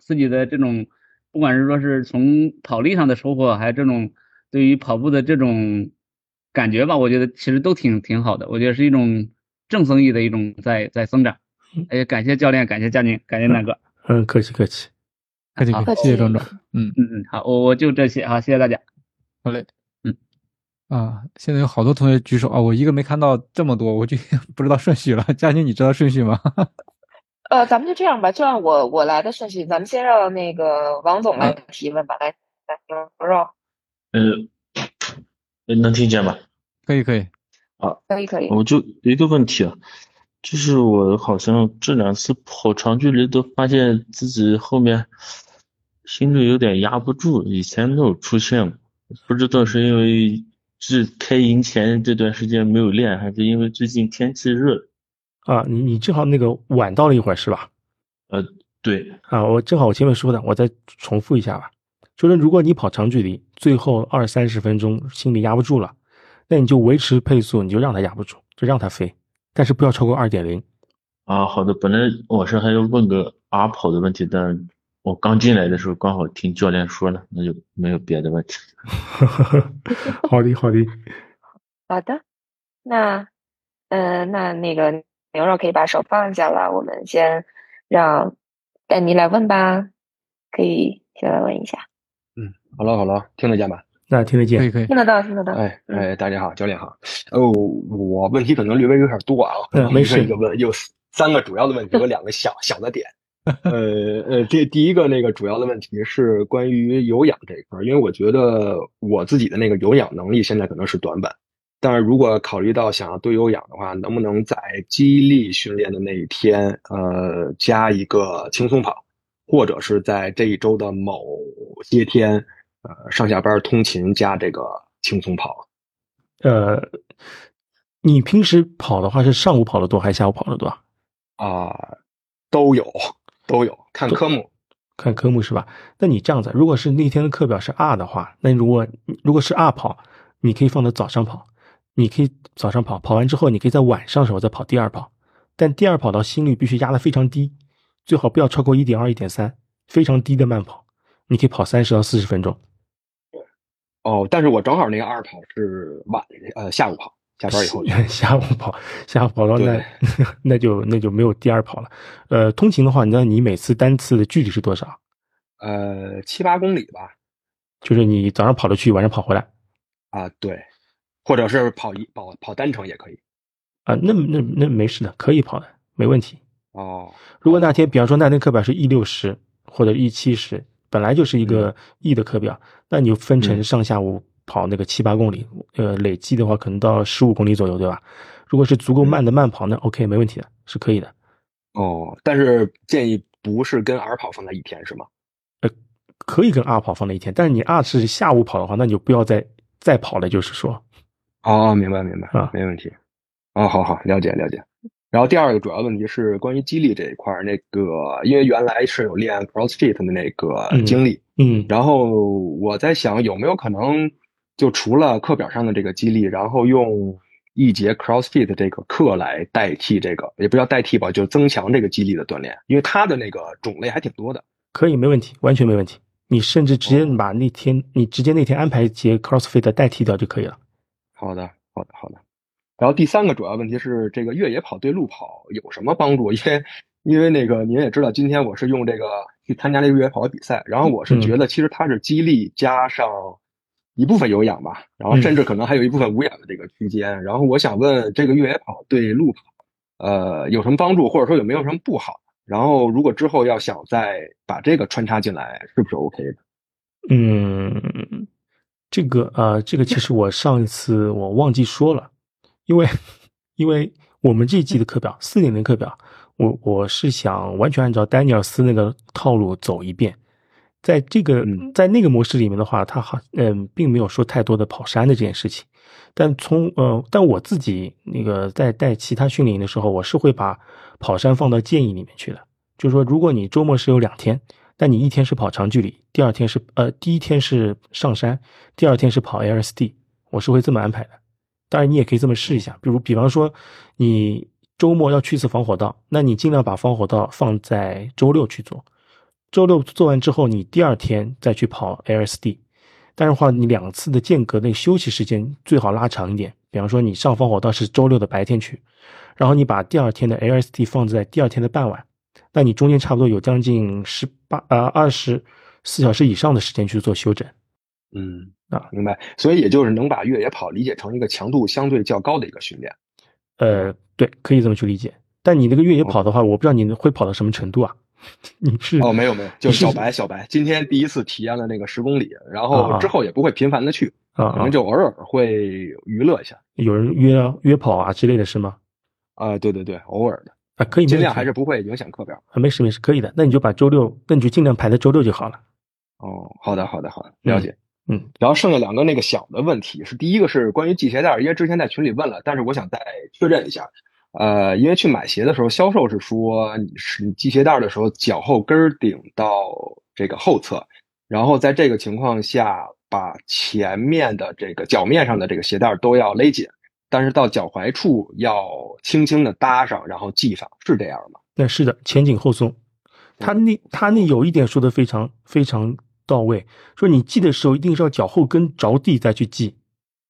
自己的这种不管是说是从跑力上的收获，还是这种对于跑步的这种感觉吧，我觉得其实都挺挺好的。我觉得是一种正增益的一种在在增长。哎，感谢教练，感谢佳宁，感谢南哥。嗯，客气客气，客气客气，谢谢庄庄。嗯嗯嗯，好，我我就这些，好，谢谢大家。好嘞，嗯啊，现在有好多同学举手啊，我一个没看到这么多，我就 不知道顺序了。佳宁，你知道顺序吗？呃，咱们就这样吧，就按我我来的顺序，咱们先让那个王总来提问吧，来来，牛肉。呃，能听见吗？可以可以。啊，可以可以。我就一个问题啊。就是我好像这两次跑长距离都发现自己后面心率有点压不住，以前没有出现过，不知道是因为是开营前这段时间没有练，还是因为最近天气热。啊，你你正好那个晚到了一会儿是吧？呃，对。啊，我正好我前面说的，我再重复一下吧。就是如果你跑长距离，最后二三十分钟心里压不住了，那你就维持配速，你就让它压不住，就让它飞。但是不要超过二点零啊！好的，本来我是还要问个阿跑的问题，但我刚进来的时候刚好听教练说了，那就没有别的问题。好的，好的，好的。那，嗯，那那个牛肉可以把手放下了，我们先让丹尼来问吧，可以先来问一下。嗯，好了好了，听得见吧？那听得见，可以可以，听得到，听得到。哎哎，大家好，教练好。哦，我问题可能略微有点多啊，没事。一个问有三个主要的问题，有两个小小的点。呃呃，第第一个那个主要的问题是关于有氧这一块，因为我觉得我自己的那个有氧能力现在可能是短板，但是如果考虑到想要多有氧的话，能不能在激励训练的那一天，呃，加一个轻松跑，或者是在这一周的某些天。呃，上下班通勤加这个轻松跑，呃，你平时跑的话是上午跑的多还是下午跑的多？啊，都有都有，看科目，看科目是吧？那你这样子，如果是那天的课表是 R 的话，那如果如果是 R 跑，你可以放到早上跑，你可以早上跑，跑完之后你可以在晚上的时候再跑第二跑，但第二跑到心率必须压得非常低，最好不要超过一点二、一点三，非常低的慢跑，你可以跑三十到四十分钟。哦，但是我正好那个二跑是晚呃下午跑，下班以后 下午跑，下午跑到那 那就那就没有第二跑了。呃，通勤的话，你知道你每次单次的距离是多少？呃，七八公里吧。就是你早上跑着去，晚上跑回来。啊，对，或者是跑一跑跑单程也可以。啊，那那那没事的，可以跑的，没问题。哦，如果那天，比方说那天课表是一六十或者一七十。本来就是一个 E 的课表，那你就分成上下午跑那个七八公里，呃，累计的话可能到十五公里左右，对吧？如果是足够慢的慢跑，那 OK 没问题的，是可以的。哦，但是建议不是跟 R 跑放在一天，是吗？呃，可以跟 R 跑放在一天，但是你 R 是下午跑的话，那你就不要再再跑了，就是说，哦，明白明白啊没问题。哦，好好了解了解。然后第二个主要问题是关于激励这一块儿，那个因为原来是有练 CrossFit 的那个嗯经历，嗯然后我在想有没有可能就除了课表上的这个激励，然后用一节 CrossFit 这个课来代替这个，也不叫代替吧，就增强这个激励的锻炼，因为它的那个种类还挺多的。可以，没问题，完全没问题。你甚至直接哦把那天，你直接那天安排一节 CrossFit 代替掉就可以了。好的，好的，好的。然后第三个主要问题是，这个越野跑对路跑有什么帮助？因为因为那个您也知道，今天我是用这个去参加这个越野跑的比赛，然后我是觉得其实它是激励加上一部分有氧吧，然后甚至可能还有一部分无氧的这个区间。然后我想问，这个越野跑对路跑呃有什么帮助，或者说有没有什么不好？然后如果之后要想再把这个穿插进来，是不是 OK 的？嗯，这个呃，这个其实我上一次我忘记说了，因为因为我们这一季的课表四点零课表，我我是想完全按照丹尼尔斯那个套路走一遍。在这个嗯在那个模式里面的话，他好嗯，并没有说太多的跑山的这件事情。但从呃，但我自己那个在带其他训练营的时候，我是会把跑山放到建议里面去的。就是说，如果你周末是有两天，但你一天是跑长距离，第二天是呃，第一天是上山，第二天是跑 LSD，我是会这么安排的。当然，你也可以这么试一下，比如比方说你周末要去一次防火道，那你尽量把防火道放在周六去做，周六做完之后，你第二天再去跑 LSD。但是话，你两次的间隔那个休息时间最好拉长一点。比方说，你上防火道是周六的白天去，然后你把第二天的 LSD 放在第二天的傍晚，那你中间差不多有将近十八呃二十四小时以上的时间去做休整。嗯啊，明白。所以也就是能把越野跑理解成一个强度相对较高的一个训练。呃，对，可以这么去理解。但你那个越野跑的话，我不知道你会跑到什么程度啊？你是哦，没有没有，就小白小白，今天第一次体验了那个十公里，然啊后啊之后也不会频繁的去，可能，就偶尔会娱乐一下。有人约约跑啊之类的是吗？啊，对对对，偶尔的，啊，可以，尽量还是不会影响课表。啊，没事没事，可以的。那你就把周六，那你就尽量排在周六就好了。哦，好的好的好的，了解。嗯，然后剩下两个那个小的问题是，第一个是关于系鞋带，因为之前在群里问了，但是我想再确认一下。呃，因为去买鞋的时候，销售是说你是你系鞋带的时候，脚后跟儿顶到这个后侧，然后在这个情况下，把前面的这个脚面上的这个鞋带都要勒紧，但是到脚踝处要轻轻的搭上，然后系上，是这样吗？那是的，前紧后松。他那他那有一点说的非常非常到位，说你系的时候一定是要脚后跟着地再去系。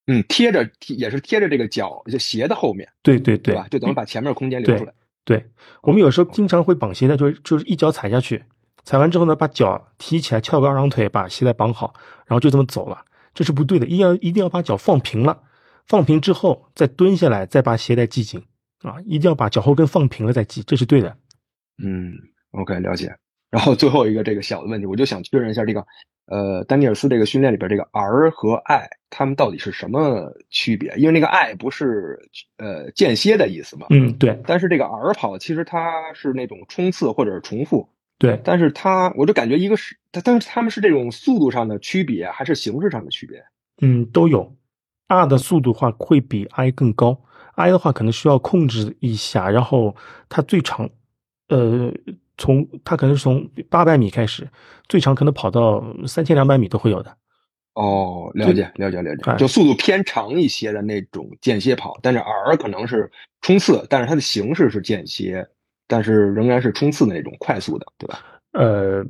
嗯，贴着贴也是贴着这个脚就鞋的后面，对对对对吧？就等于把前面空间留出来。对，我们有时候经常会绑鞋带，就是就是一脚踩下去，踩完之后呢，把脚提起来，翘个二郎腿，把鞋带绑好，然后就这么走了，这是不对的，一定要一定要把脚放平了，放平之后再蹲下来，再把鞋带系紧啊，一定要把脚后跟放平了再系，这是对的。嗯，OK，了解。然后最后一个这个小的问题，我就想确认一下这个，呃，丹尼尔斯这个训练里边这个 R 和 I，它们到底是什么区别？因为那个 I 不是呃间歇的意思嘛，嗯，对但是这个 R 跑其实它是那种冲刺或者是重复，对，但是它我就感觉一个是它，但是他们是这种速度上的区别还是形式上的区别？嗯，都有。R 的速度话会比 I 更高，I 的话可能需要控制一下，然后它最长，呃，从它可能是从八百米开始，最长可能跑到三千两百米都会有的。哦，了解了解了解，哎就速度偏长一些的那种间歇跑，但是 R 可能是冲刺，但是它的形式是间歇，但是仍然是冲刺的那种快速的，对吧？呃，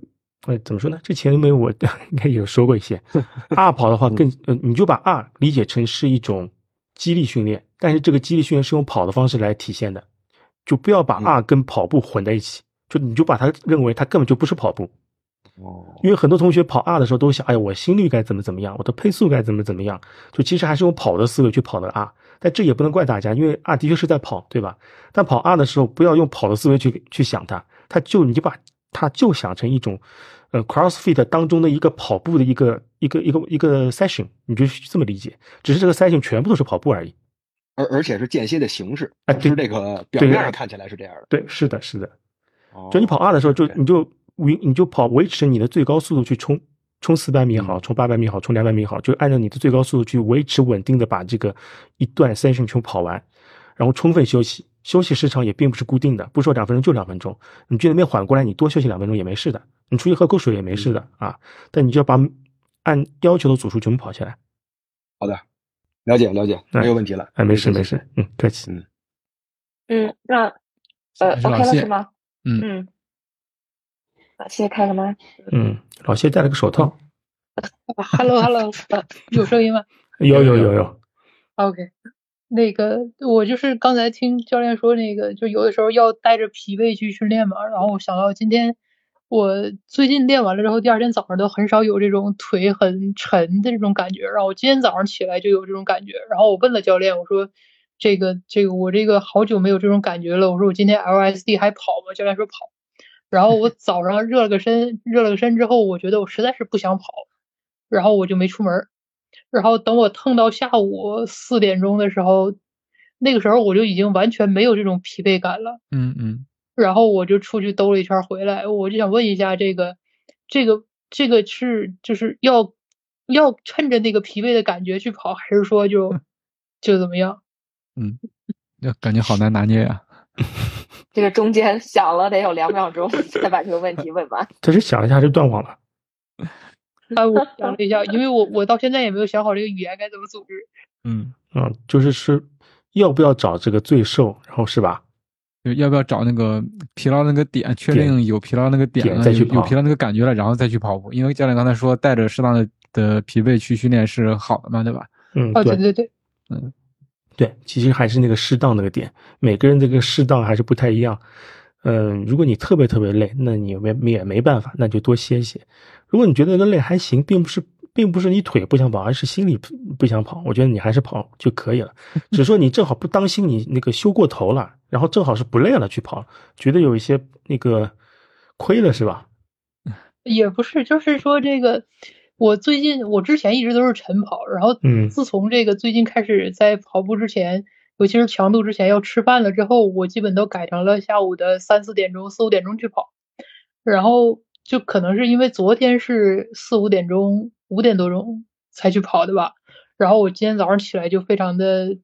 呃，怎么说呢？这前面我 应该有说过一些。R 跑的话更，呃，你就把 R 理解成是一种激励训练，但是这个激励训练是用跑的方式来体现的，就不要把 R 跟跑步混在一起，就你就把它认为它根本就不是跑步。哦，因为很多同学跑 R 的时候都想，哎呀，我心率该怎么怎么样，我的配速该怎么怎么样，就其实还是用跑的思维去跑的 R。但这也不能怪大家，因为 R 的确是在跑，对吧？但跑 R 的时候，不要用跑的思维去去想它，它就你就把它就想成一种，呃，CrossFit 当中的一个跑步的一个一个一个一个 session，你就这么理解，只是这个 session 全部都是跑步而已。而而且是间歇的形式，哎对不是这个表面上看起来是这样的。对，是的，是的。哦。就你跑二的时候，就你就维你就跑维持你的最高速度去冲，冲四百米好，冲八百米好，冲两百米好，就按照你的最高速度去维持稳定的把这个一段三十米冲跑完，然后充分休息，休息时长也并不是固定的，不说两分钟就两分钟，你觉得没缓过来，你多休息两分钟也没事的，你出去喝口水也没事的啊，但你就要把按要求的组数全部跑下来。好的，了解了解，没有问题了。哎，没事没事，嗯，客气，嗯。嗯，那呃，OK 了是吗？嗯嗯，老谢开了吗？嗯，老谢戴了个手套。Hello Hello，呃，有声音吗？有有有有。OK，那个我就是刚才听教练说那个，就有的时候要带着疲惫去训练嘛，然后我想到今天我最近练完了之后，第二天早上都很少有这种腿很沉的这种感觉，然后我今天早上起来就有这种感觉，然后我问了教练，我说这个这个我这个好久没有这种感觉了，我说我今天 LSD 还跑吗？教练说跑，然后我早上热了个身，热了个身之后，我觉得我实在是不想跑，然后我就没出门。然后等我腾到下午四点钟的时候，那个时候我就已经完全没有这种疲惫感了。嗯嗯。然后我就出去兜了一圈回来，我就想问一下，这个这个这个是就是要要趁着那个疲惫的感觉去跑，还是说就 就怎么样？嗯，那感觉好难拿捏呀、啊。这个中间想了得有两秒钟才把这个问题问完。这是想一下就断网了？啊，我想了一下，因为我我到现在也没有想好这个语言该怎么组织。嗯嗯，就是是要不要找这个最瘦，然后是吧？就要不要找那个疲劳那个点，确定有疲劳那个点了，再去有有疲劳那个感觉了，然后再去跑步。因为教练刚才说带着适当的的疲惫去训练是好的嘛，对吧？嗯，哦，对对对，嗯，对，其实还是那个适当那个点，每个人这个适当还是不太一样。嗯，如果你特别特别累，那你没也没办法，那就多歇歇。如果你觉得那个累还行，并不是并不是你腿不想跑，而是心里不不想跑，我觉得你还是跑就可以了。只是说你正好不当心，你那个休过头了，然后正好是不累了去跑，觉得有一些那个亏了是吧？也不是，就是说这个，我最近我之前一直都是晨跑，然后嗯。自从这个最近开始在跑步之前，尤其是强度之前要吃饭了之后，我基本都改成了下午的三四点钟、四五点钟去跑，然后就可能是因为昨天是四五点钟、五点多钟才去跑的吧，然后我今天早上起来就非常的，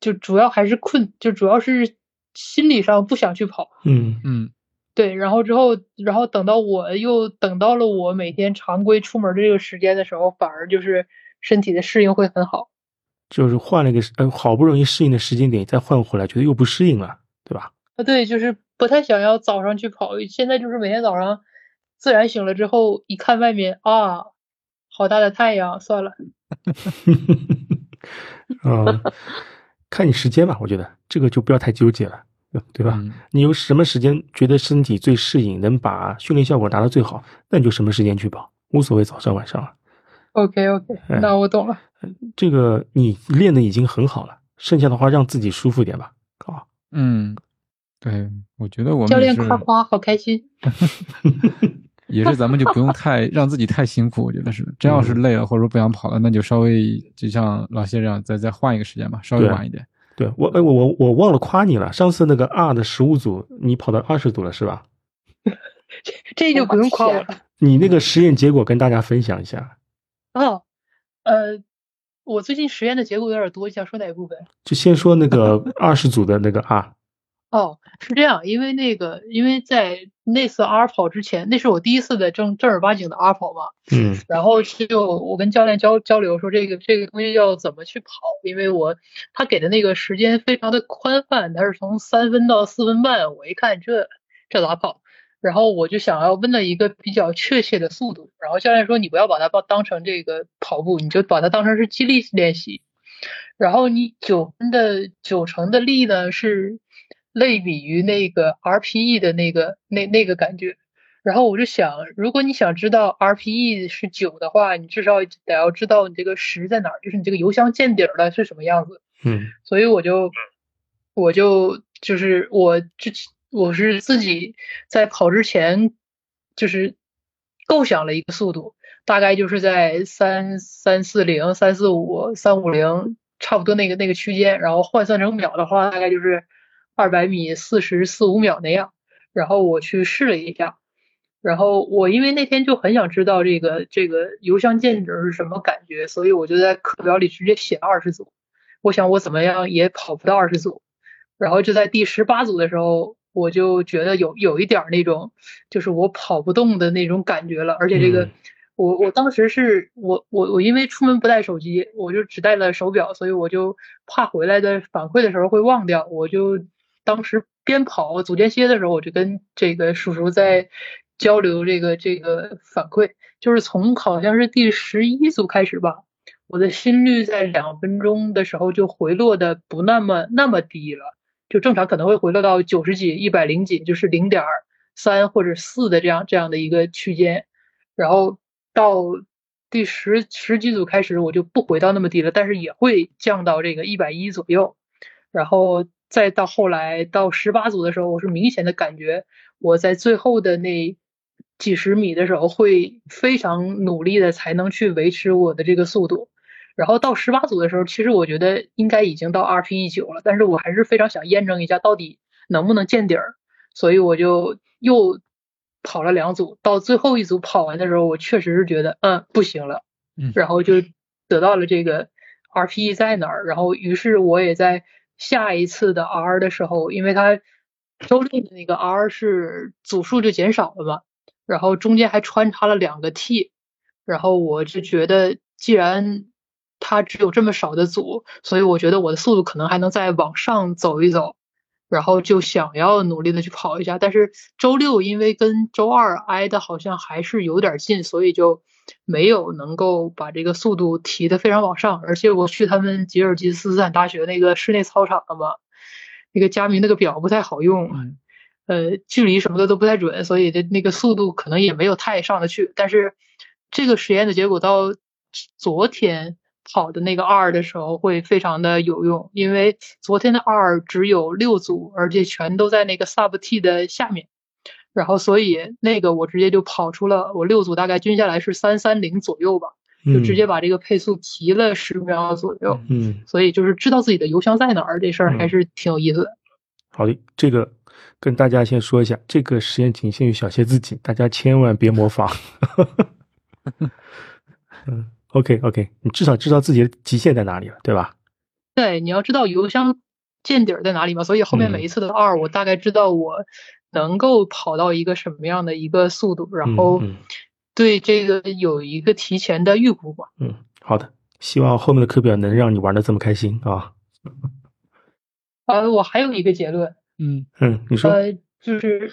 就主要还是困，就主要是心理上不想去跑。嗯。嗯对，然后之后，然后等到我又等到了我每天常规出门的这个时间的时候，反而就是身体的适应会很好。就是换了一个呃，好不容易适应的时间点，再换回来，觉得又不适应了，对吧？啊，对，就是不太想要早上去跑，现在就是每天早上自然醒了之后，一看外面啊，好大的太阳，算了。嗯，看你时间吧，我觉得这个就不要太纠结了，对吧？嗯你有什么时间觉得身体最适应，能把训练效果达到最好，那你就什么时间去跑，无所谓早上晚上了。OK OK，嗯那我懂了。这个你练的已经很好了，剩下的话让自己舒服点吧。好，嗯，对，我觉得我们教练夸夸，好开心。也是咱们就不用太让自己太辛苦，我觉得是。真要是累了或者说不想跑了，那就稍微就像老谢这样，再再换一个时间吧，稍微晚一点。对我，哎，我我我忘了夸你了。上次那个 R 的十五组，你跑到二十组了是吧？这就不用夸我了。你那个实验结果跟大家分享一下。哦，呃，我最近实验的结果有点多，你想说哪部分？就先说那个二十组的那个 R，哦，是这样，因为那个，因为在那次 R 跑之前，那是我第一次的正正儿八经的 R 跑嘛，嗯然后就我跟教练交交流说这个这个东西要怎么去跑，因为我他给的那个时间非常的宽泛，他是从三分到四分半，我一看这这咋跑？然后我就想要问了一个比较确切的速度，然后教练说你不要把它当当成这个跑步，你就把它当成是肌力练习。然后你九分的九成的力呢是类比于那个 RPE 的那个那那个感觉。然后我就想，如果你想知道 RPE 是九的话，你至少得要知道你这个十在哪儿，就是你这个油箱见底儿了是什么样子。嗯所以我就我就就是我之我是自己在跑之前就是构想了一个速度，大概就是在三三四零、三四五、三五零差不多那个那个区间，然后换算成秒的话，大概就是二百米四十四五秒那样。然后我去试了一下，然后我因为那天就很想知道这个这个油箱见底是什么感觉，所以我就在课表里直接写二十组。我想我怎么样也跑不到二十组，然后就在第十八组的时候，我就觉得有有一点那种就是我跑不动的那种感觉了，而且这个。我我当时是我我我因为出门不带手机，我就只带了手表，所以我就怕回来的反馈的时候会忘掉，我就当时边跑组间歇的时候，我就跟这个叔叔在交流这个这个反馈，就是从好像是第十一组开始吧，我的心率在两分钟的时候就回落的不那么那么低了，就正常可能会回落到九十几、一百零几，就是零点三或者四的这样这样的一个区间，然后。到第十十几组开始，我就不回到那么低了，但是也会降到这个一百一左右。然后再到后来到十八组的时候，我是明显的感觉我在最后的那几十米的时候会非常努力的才能去维持我的这个速度。然后到十八组的时候，其实我觉得应该已经到 RPE 九了，但是我还是非常想验证一下到底能不能见底儿，所以我就又。跑了两组，到最后一组跑完的时候，我确实是觉得，嗯，不行了，嗯，然后就得到了这个 RPE 在哪儿，然后于是我也在下一次的 R 的时候，因为它周六的那个 R 是组数就减少了嘛，然后中间还穿插了两个 T，然后我就觉得，既然它只有这么少的组，所以我觉得我的速度可能还能再往上走一走。然后就想要努力的去跑一下，但是周六因为跟周二挨的好像还是有点近，所以就没有能够把这个速度提的非常往上。而且我去他们吉尔吉斯斯坦大学那个室内操场了嘛，那个佳明那个表不太好用，呃，距离什么的都不太准，所以的那个速度可能也没有太上得去。但是这个实验的结果到昨天。跑的那个二的时候会非常的有用，因为昨天的二只有六组，而且全都在那个 sub t 的下面，然后所以那个我直接就跑出了我六组大概均下来是三三零左右吧，就直接把这个配速提了十秒左右。嗯，所以就是知道自己的油箱在哪儿这事儿还是挺有意思的。好的，这个跟大家先说一下，这个实验仅限于小谢自己，大家千万别模仿。嗯。OK OK，你至少知道自己的极限在哪里了，对吧？对，你要知道油箱见底儿在哪里嘛，所以后面每一次的二，我大概知道我能够跑到一个什么样的一个速度，然后对这个有一个提前的预估吧。嗯，好的，希望后面的课表能让你玩的这么开心啊。呃，我还有一个结论。嗯嗯，你说。呃，就是。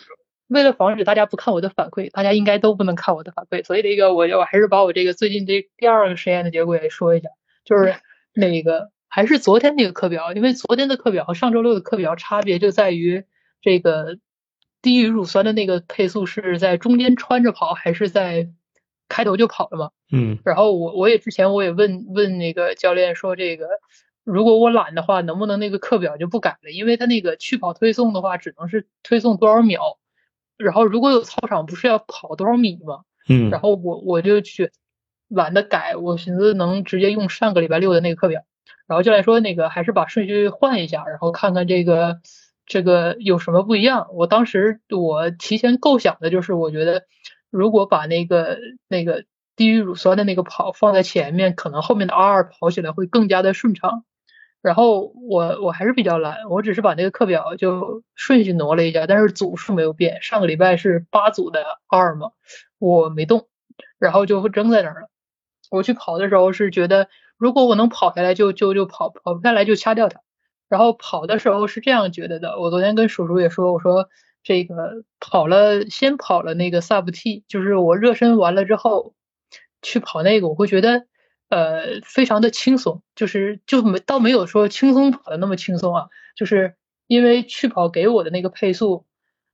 为了防止大家不看我的反馈，大家应该都不能看我的反馈，所以这个我我还是把我这个最近这第二个实验的结果也说一下，就是那个还是昨天那个课表，因为昨天的课表和上周六的课表差别就在于这个低于乳酸的那个配速是在中间穿着跑，还是在开头就跑了嘛？嗯。然后我我也之前我也问问那个教练说，这个如果我懒的话，能不能那个课表就不改了？因为他那个去跑推送的话，只能是推送多少秒。然后如果有操场，不是要跑多少米吗？嗯，然后我我就去懒得改，我寻思能直接用上个礼拜六的那个课表。然后教练说那个还是把顺序换一下，然后看看这个这个有什么不一样。我当时我提前构想的就是，我觉得如果把那个那个低于乳酸的那个跑放在前面，可能后面的 R 跑起来会更加的顺畅。然后我我还是比较懒，我只是把那个课表就顺序挪了一下，但是组数没有变。上个礼拜是八组的二嘛，我没动，然后就扔在那儿了。我去跑的时候是觉得，如果我能跑下来就就就跑，跑不下来就掐掉它。然后跑的时候是这样觉得的，我昨天跟叔叔也说，我说这个跑了先跑了那个 sub t，就是我热身完了之后去跑那个，我会觉得。呃，非常的轻松，就是就没倒没有说轻松跑的那么轻松啊，就是因为去跑给我的那个配速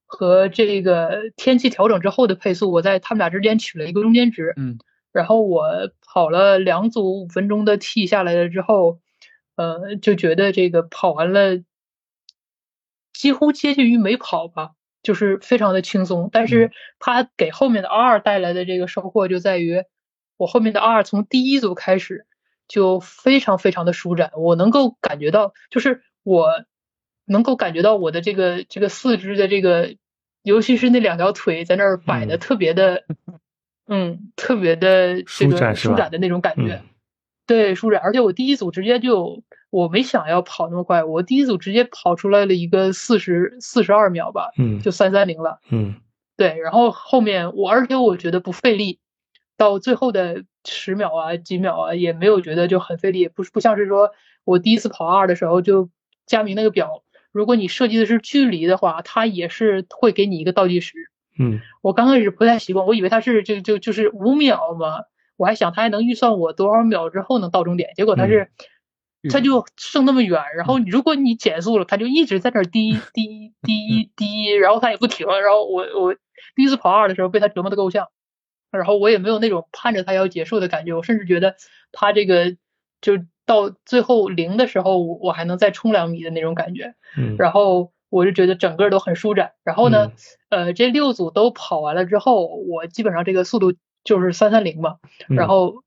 和这个天气调整之后的配速，我在他们俩之间取了一个中间值，嗯，然后我跑了两组五分钟的 T 下来了之后，呃，就觉得这个跑完了几乎接近于没跑吧，就是非常的轻松，但是它给后面的 R 带来的这个收获就在于。我后面的 R 从第一组开始就非常非常的舒展，我能够感觉到，就是我能够感觉到我的这个这个四肢的这个尤其是那两条腿在那儿摆的嗯。特别的，嗯，特别的这舒展舒展的那种感？觉。嗯对，舒展，而且我第一组直接就，我没想要跑那么快，我第一组直接跑出来了一个四十四十二秒吧，嗯就三三零了。嗯对，然后后面我，而且我觉得不费力，到最后的十秒啊、几秒啊，也没有觉得就很费力，不是不像是说我第一次跑二的时候，就佳明那个表，如果你设计的是距离的话，它也是会给你一个倒计时。嗯我刚开始不太习惯，我以为它是就就就是五秒嘛，我还想它还能预算我多少秒之后能到终点，结果它是。它就剩那么远，然后如果你减速了，它就一直在那儿滴 滴滴滴，然后它也不停。然后我我第一次跑二的时候被它折磨的够呛，然后我也没有那种盼着它要结束的感觉，我甚至觉得它这个就到最后零的时候，我我还能再冲两米的那种感觉。嗯，然后我就觉得整个都很舒展。然后呢，呃，这六组都跑完了之后，我基本上这个速度就是三三零嘛。嗯然后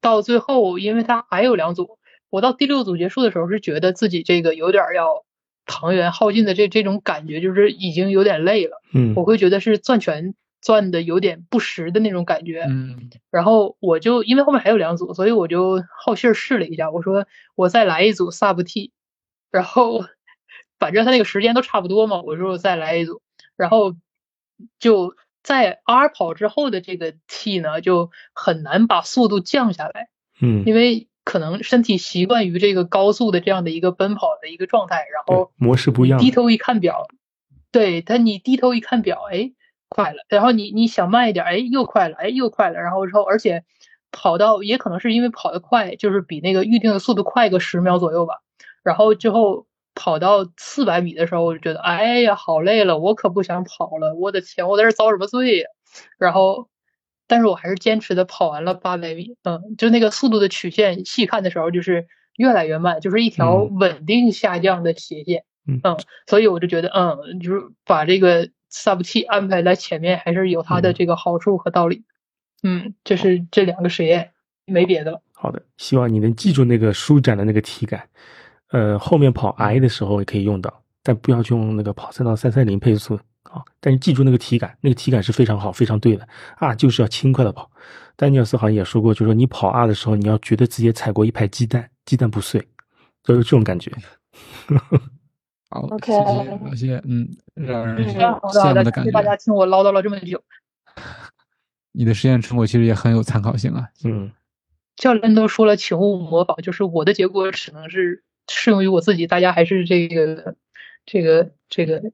到最后，因为它还有两组，我到第六组结束的时候是觉得自己这个有点儿要糖原耗尽的这这种感觉，就是已经有点累了。嗯我会觉得是攥拳攥的有点不实的那种感觉。嗯然后我就因为后面还有两组，所以我就好信儿试了一下，我说我再来一组 sub T，然后反正他那个时间都差不多嘛，我说我再来一组，然后就在 R 跑之后的这个 T 呢，就很难把速度降下来，嗯，因为可能身体习惯于这个高速的这样的一个奔跑的一个状态，然后模式不一样低头一看表，对但你低头一看表，哎，快了，然后你你想慢一点，哎，又快了，哎，又快了，然后之后而且跑到也可能是因为跑得快，就是比那个预定的速度快个十秒左右吧，然后之后跑到四百米的时候，我就觉得，哎呀，好累了，我可不想跑了，我的天，我在这遭什么罪呀？然后，但是我还是坚持的跑完了八百米，嗯，就那个速度的曲线，细看的时候就是越来越慢，就是一条嗯。稳定下降的斜线，嗯。所以我就觉得，嗯，就是把这个 sub T 安排在前面，还是有它的嗯。这个好处和道理，嗯，这是这两个实验，没别的了。好的，希望你能记住那个舒展的那个体感。呃，后面跑 I 的时候也可以用到，但不要去用那个跑三到三三零配速啊。但是记住那个体感，那个体感是非常好、非常对的啊，就是要轻快的跑。丹尼尔斯好像也说过，就是说你跑啊的时候，你要觉得自己踩过一排鸡蛋，鸡蛋不碎，就是这种感觉。好 OK 谢谢老谢，嗯，让人羡慕的感谢谢大家。听我唠叨了这么久。你的实验成果其实也很有参考性啊。嗯 教练都说了，请勿模仿，就是我的结果只能是适用于我自己，大家还是这个这个这个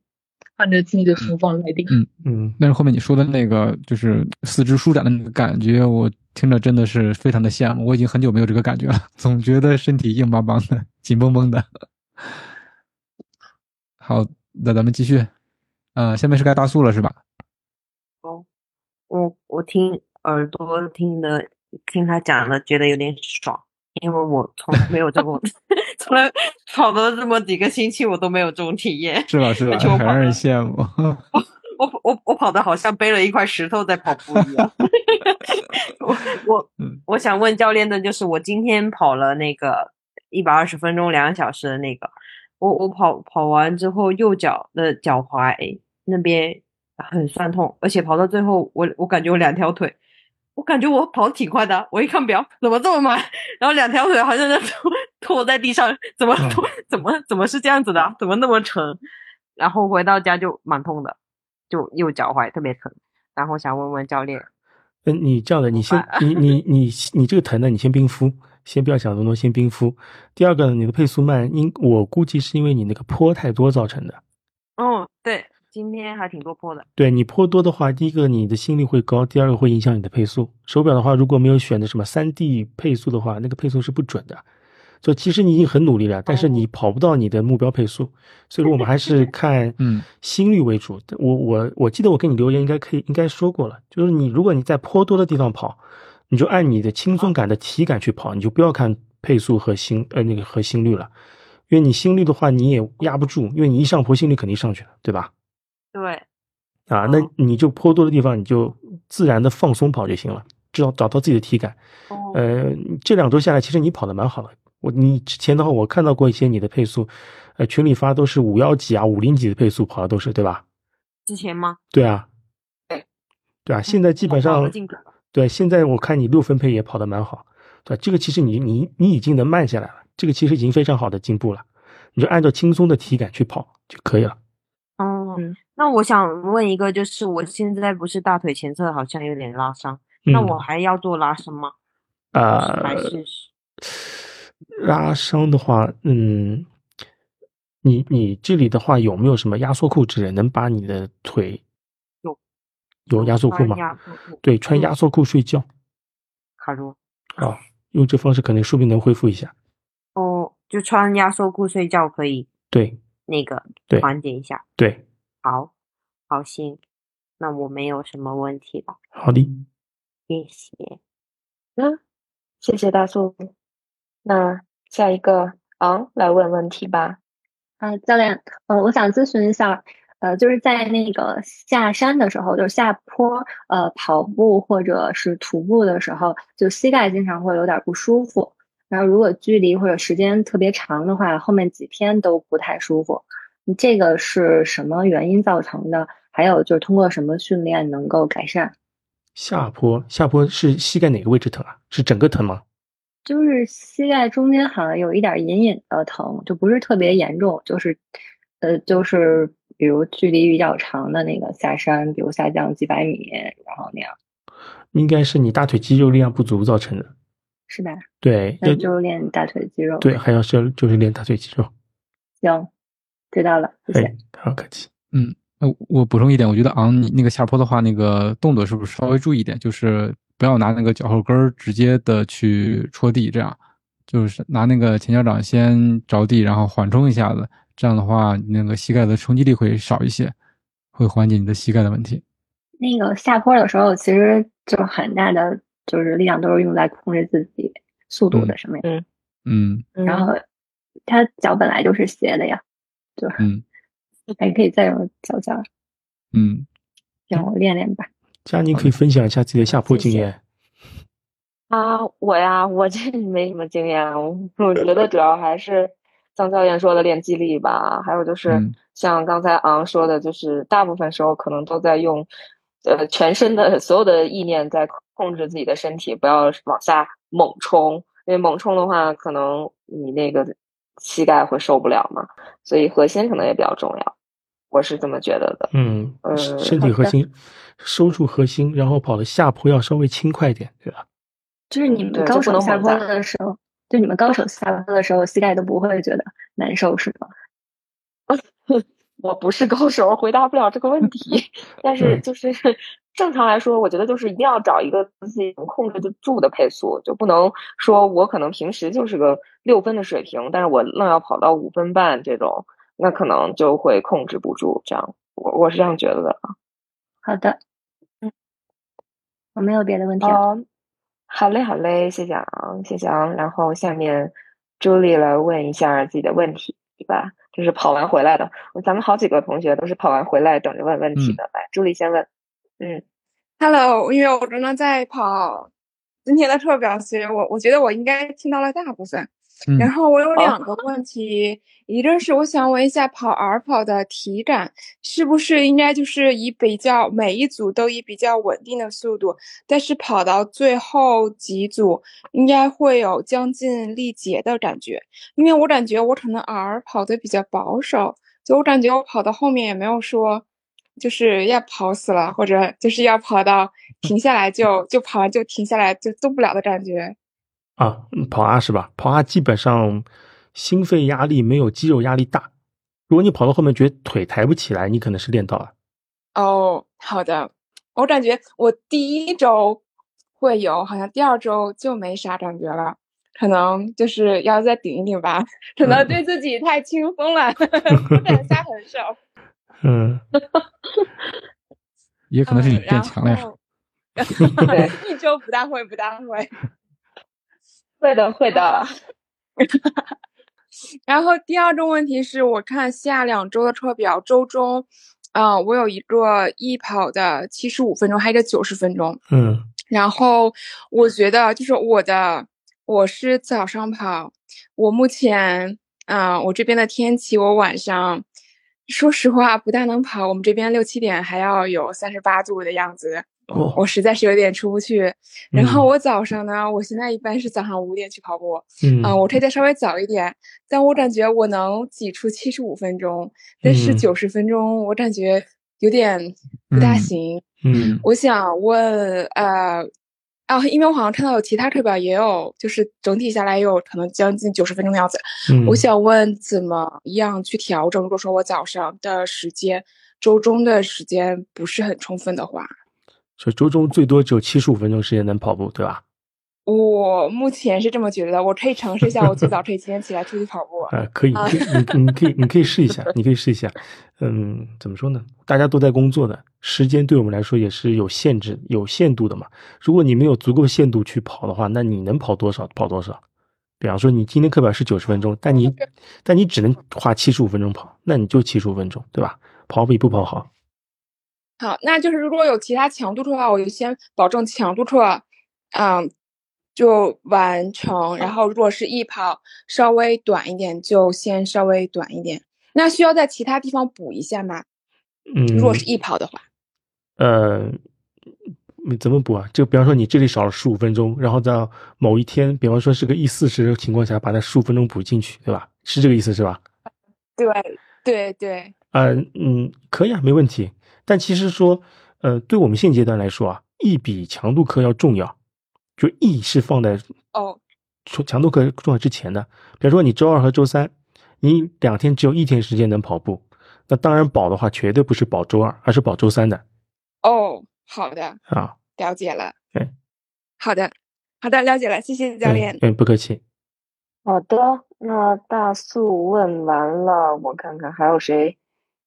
按照自己的情况来定。嗯嗯但是后面你说的那个就是四肢舒展的那个感觉，我听着真的是非常的羡慕。我已经很久没有这个感觉了，总觉得身体硬邦邦的、紧绷绷的。好，那咱们继续。呃，下面是该大素了是吧？哦，我我听耳朵听的听他讲的，觉得有点爽，因为我从来没有这种，从来跑了这么几个星期，我都没有这种体验。是吧？是吧？而且我很让人羡慕。我我我跑的好像背了一块石头在跑步一样。我我嗯我想问教练的就是，我今天跑了那个一百二十分钟两个小时的那个，我我跑跑完之后，右脚的脚踝那边很酸痛，而且跑到最后，我我感觉我两条腿。我感觉我跑得挺快的，我一看表，怎么这么慢？然后两条腿好像在拖拖在地上，怎么拖？怎么怎么是这样子的？怎么那么沉？然后回到家就蛮痛的，就右脚踝特别疼。然后想问问教练，嗯，你这样的，你先，你你 你你这个疼呢，你先冰敷，先不要想那么多，先冰敷。第二个呢，你的配速慢，因我估计是因为你那个坡太多造成的。哦，对，今天还挺多坡的。对你坡多的话，第一个你的心率会高，第二个会影响你的配速。手表的话，如果没有选的什么三 D 配速的话，那个配速是不准的。所以其实你已经很努力了，但是你跑不到你的目标配速，所以说我们还是看 嗯心率为主。我我我记得我给你留言应该可以应该说过了，就是你如果你在坡多的地方跑，你就按你的轻松感的体感去跑，你就不要看配速和心呃那个和心率了，因为你心率的话你也压不住，因为你一上坡心率肯定上去了，对吧？对，啊，那你就坡多的地方你就自然的放松跑就行了，至少找到自己的体感。哦，呃，这两周下来，其实你跑的蛮好的。我你之前的话，我看到过一些你的配速，呃，群里发都是五幺几啊、五零几的配速跑的都是，对吧？之前吗？对啊，对，对啊，现在基本上对，现在我看你六分配也跑的蛮好，对吧？这个其实你你你已经能慢下来了，这个其实已经非常好的进步了，你就按照轻松的体感去跑就可以了。哦，嗯那我想问一个，就是我现在不是大腿前侧好像有点拉伤，那嗯我还要做拉伸吗？还呃，是拉伤的话，嗯，你你这里的话有没有什么压缩裤之类，能把你的腿有有压缩裤吗？压缩裤对，穿嗯压缩裤睡觉卡住？啊，用这方式肯定说不定能恢复一下。哦，就穿压缩裤睡觉可以对那个对缓解一下。对，好，好行，那我没有什么问题了，好的，谢谢。嗯，谢谢大素。那下一个昂来问问题吧。啊，教练，呃，我想咨询一下，呃，就是在那个下山的时候，就是下坡，呃，跑步或者是徒步的时候，就膝盖经常会有点不舒服。然后如果距离或者时间特别长的话，后面几天都不太舒服。嗯这个是什么原因造成的？还有就是通过什么训练能够改善？下坡下坡是膝盖哪个位置疼啊？是整个疼吗？就是膝盖中间好像有一点隐隐的疼，就不是特别严重，就是，呃，就是比如距离比较长的那个下山，比如下降几百米，然后那样，应该是你大腿肌肉力量不足造成的。是吧？对，那要就练大腿肌肉。对，还要是就是练大腿肌肉。行，知道了，谢谢。哎，好客气。嗯，那，我补充一点，我觉得昂，你那个下坡的话，那个动作是不是稍微注意一点？就是不要拿那个脚后跟儿直接的去戳地，这样就是拿那个前脚掌先着地，然后缓冲一下子，这样的话，你那个膝盖的冲击力会少一些，会缓解你的膝盖的问题。那个下坡的时候，其实就是很大的就是力量都是用在控制自己速度的上面。嗯嗯然后他脚本来就是斜的呀，就还可以再用脚尖。嗯，让我练练吧。佳宁可以分享一下自己的下坡经验。啊，我呀，我这没什么经验，我我觉得主要还是张教练说的练肌力吧，还有就是嗯像刚才昂说的，就是大部分时候可能都在用呃全身的所有的意念在控制自己的身体，不要往下猛冲，因为猛冲的话，可能你那个膝盖会受不了嘛，所以核心可能也比较重要，我是这么觉得的。嗯，呃身身体核心，收住核心，然后跑的下坡要稍微轻快一点，对吧？就是你们高手下坡的时候，就你们高手下坡的时候，膝盖都不会觉得难受，是吗？我不是高手，回答不了这个问题。但是嗯就是正常来说，我觉得就是一定要找一个自己能控制得住的配速，就不能说我可能平时就是个六分的水平，但是我愣要跑到五分半这种，那可能就会控制不住。这样，我我是这样觉得的啊。好的，嗯，我没有别的问题好嘞，好嘞，谢谢啊，谢谢啊。然后下面朱莉来问一下自己的问题，对吧？就是跑完回来的，咱们好几个同学都是跑完回来等着问问题的。来，朱莉先问。嗯 Hello，因为我正在在跑今天的课表，所以我我觉得我应该听到了大部分。嗯然后我有两个问题，一个是我想问一下跑 R 跑的体感是不是应该就是以比较每一组都以比较稳定的速度，但是跑到最后几组应该会有将近力竭的感觉，因为我感觉我可能 R 跑的比较保守，就我感觉我跑到后面也没有说就是要跑死了，或者就是要跑到停下来就就跑完就停下来就动不了的感觉。啊，嗯跑啊是吧？跑啊基本上心肺压力没有肌肉压力大。如果你跑到后面觉得腿抬不起来，你可能是练到了。哦，好的。我感觉我第一周会有，好像第二周就没啥感觉了，可能就是要再顶一顶吧。可能对自己太轻松了，不敢下狠手。嗯，也可能是你嗯变强了呀。对一周不大会，不大会。会的，会的。然后第二种问题是我看下两周的课表，周中，啊、我有一个易跑的七十五分钟，还有一个九十分钟。嗯然后我觉得就是我的，我是早上跑，我目前，啊、我这边的天气，我晚上说实话，不大能跑。我们这边六七点还要有三十八度的样子，哦我实在是有点出不去。然后我早上呢，我现在一般是早上五点去跑步，嗯啊、我推的稍微早一点，但我感觉我能挤出七十五分钟，但是嗯九十分钟我感觉有点不大嗯行。嗯我想问，呃，啊，因为我好像看到有其他课表也有，就是整体下来也有可能将近九十分钟的样子。嗯我想问，怎么样去调整？如果说我早上的时间、周中的时间不是很充分的话，所以周中最多只有七十五分钟时间能跑步，对吧？我目前是这么觉得的。我可以尝试一下，我最早可以今天起来出去跑步。呃，可以，啊可以你你可以你可以试一下，你可以试一下。嗯，怎么说呢？大家都在工作的，时间对我们来说也是有限制、有限度的嘛。如果你没有足够限度去跑的话，那你能跑多少跑多少。比方说，你今天课表是九十分钟，但你 但你只能花七十五分钟跑，那你就七十五分钟，对吧？跑比不跑好。好，那就是如果有其他强度课的话，我就先保证强度课，嗯，就完成。然后如果是艺跑稍微短一点，就先稍微短一点。那需要在其他地方补一下吗？嗯，如果是艺跑的话，呃，嗯怎么补啊？就比方说你这里少了十五分钟，然后在某一天，比方说是个 E 四十的情况下，把那十五分钟补进去，对吧？是这个意思是吧？对 对对，啊、嗯，可以啊，没问题。但其实说，呃，对我们现阶段来说啊，E 比强度课要重要，就 E 是放在哦，说强度课重要之前的。比如说你周二和周三，你两天只有一天时间能跑步，那当然保的话，绝对不是保周二，而是保周三的哦，好的，啊。了解了。对，好的，好的，了解了，谢谢教练。嗯，嗯不客气。好的，那大素问完了，我看看还有谁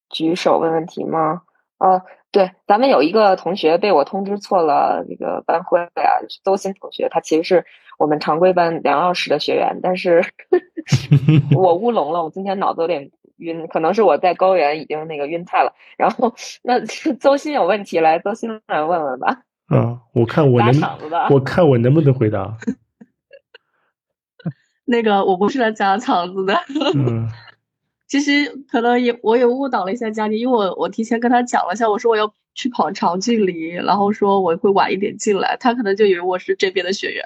举手问问题吗？哦，对，咱们有一个同学被我通知错了那个班会啊，是邹鑫同学，他其实是我们常规班梁老师的学员，但是 我乌龙了，我今天脑子有点晕，可能是我在高原已经那个晕菜了。然后那 邹鑫有问题，来，邹鑫来问问吧。啊，我看我能我看我能不能回答。那个我不是来砸场子的，嗯其实可能也我也误导了一下佳妮，因为我我提前跟他讲了一下，我说我要去跑长距离，然后说我会晚一点进来，他可能就以为我是这边的学员。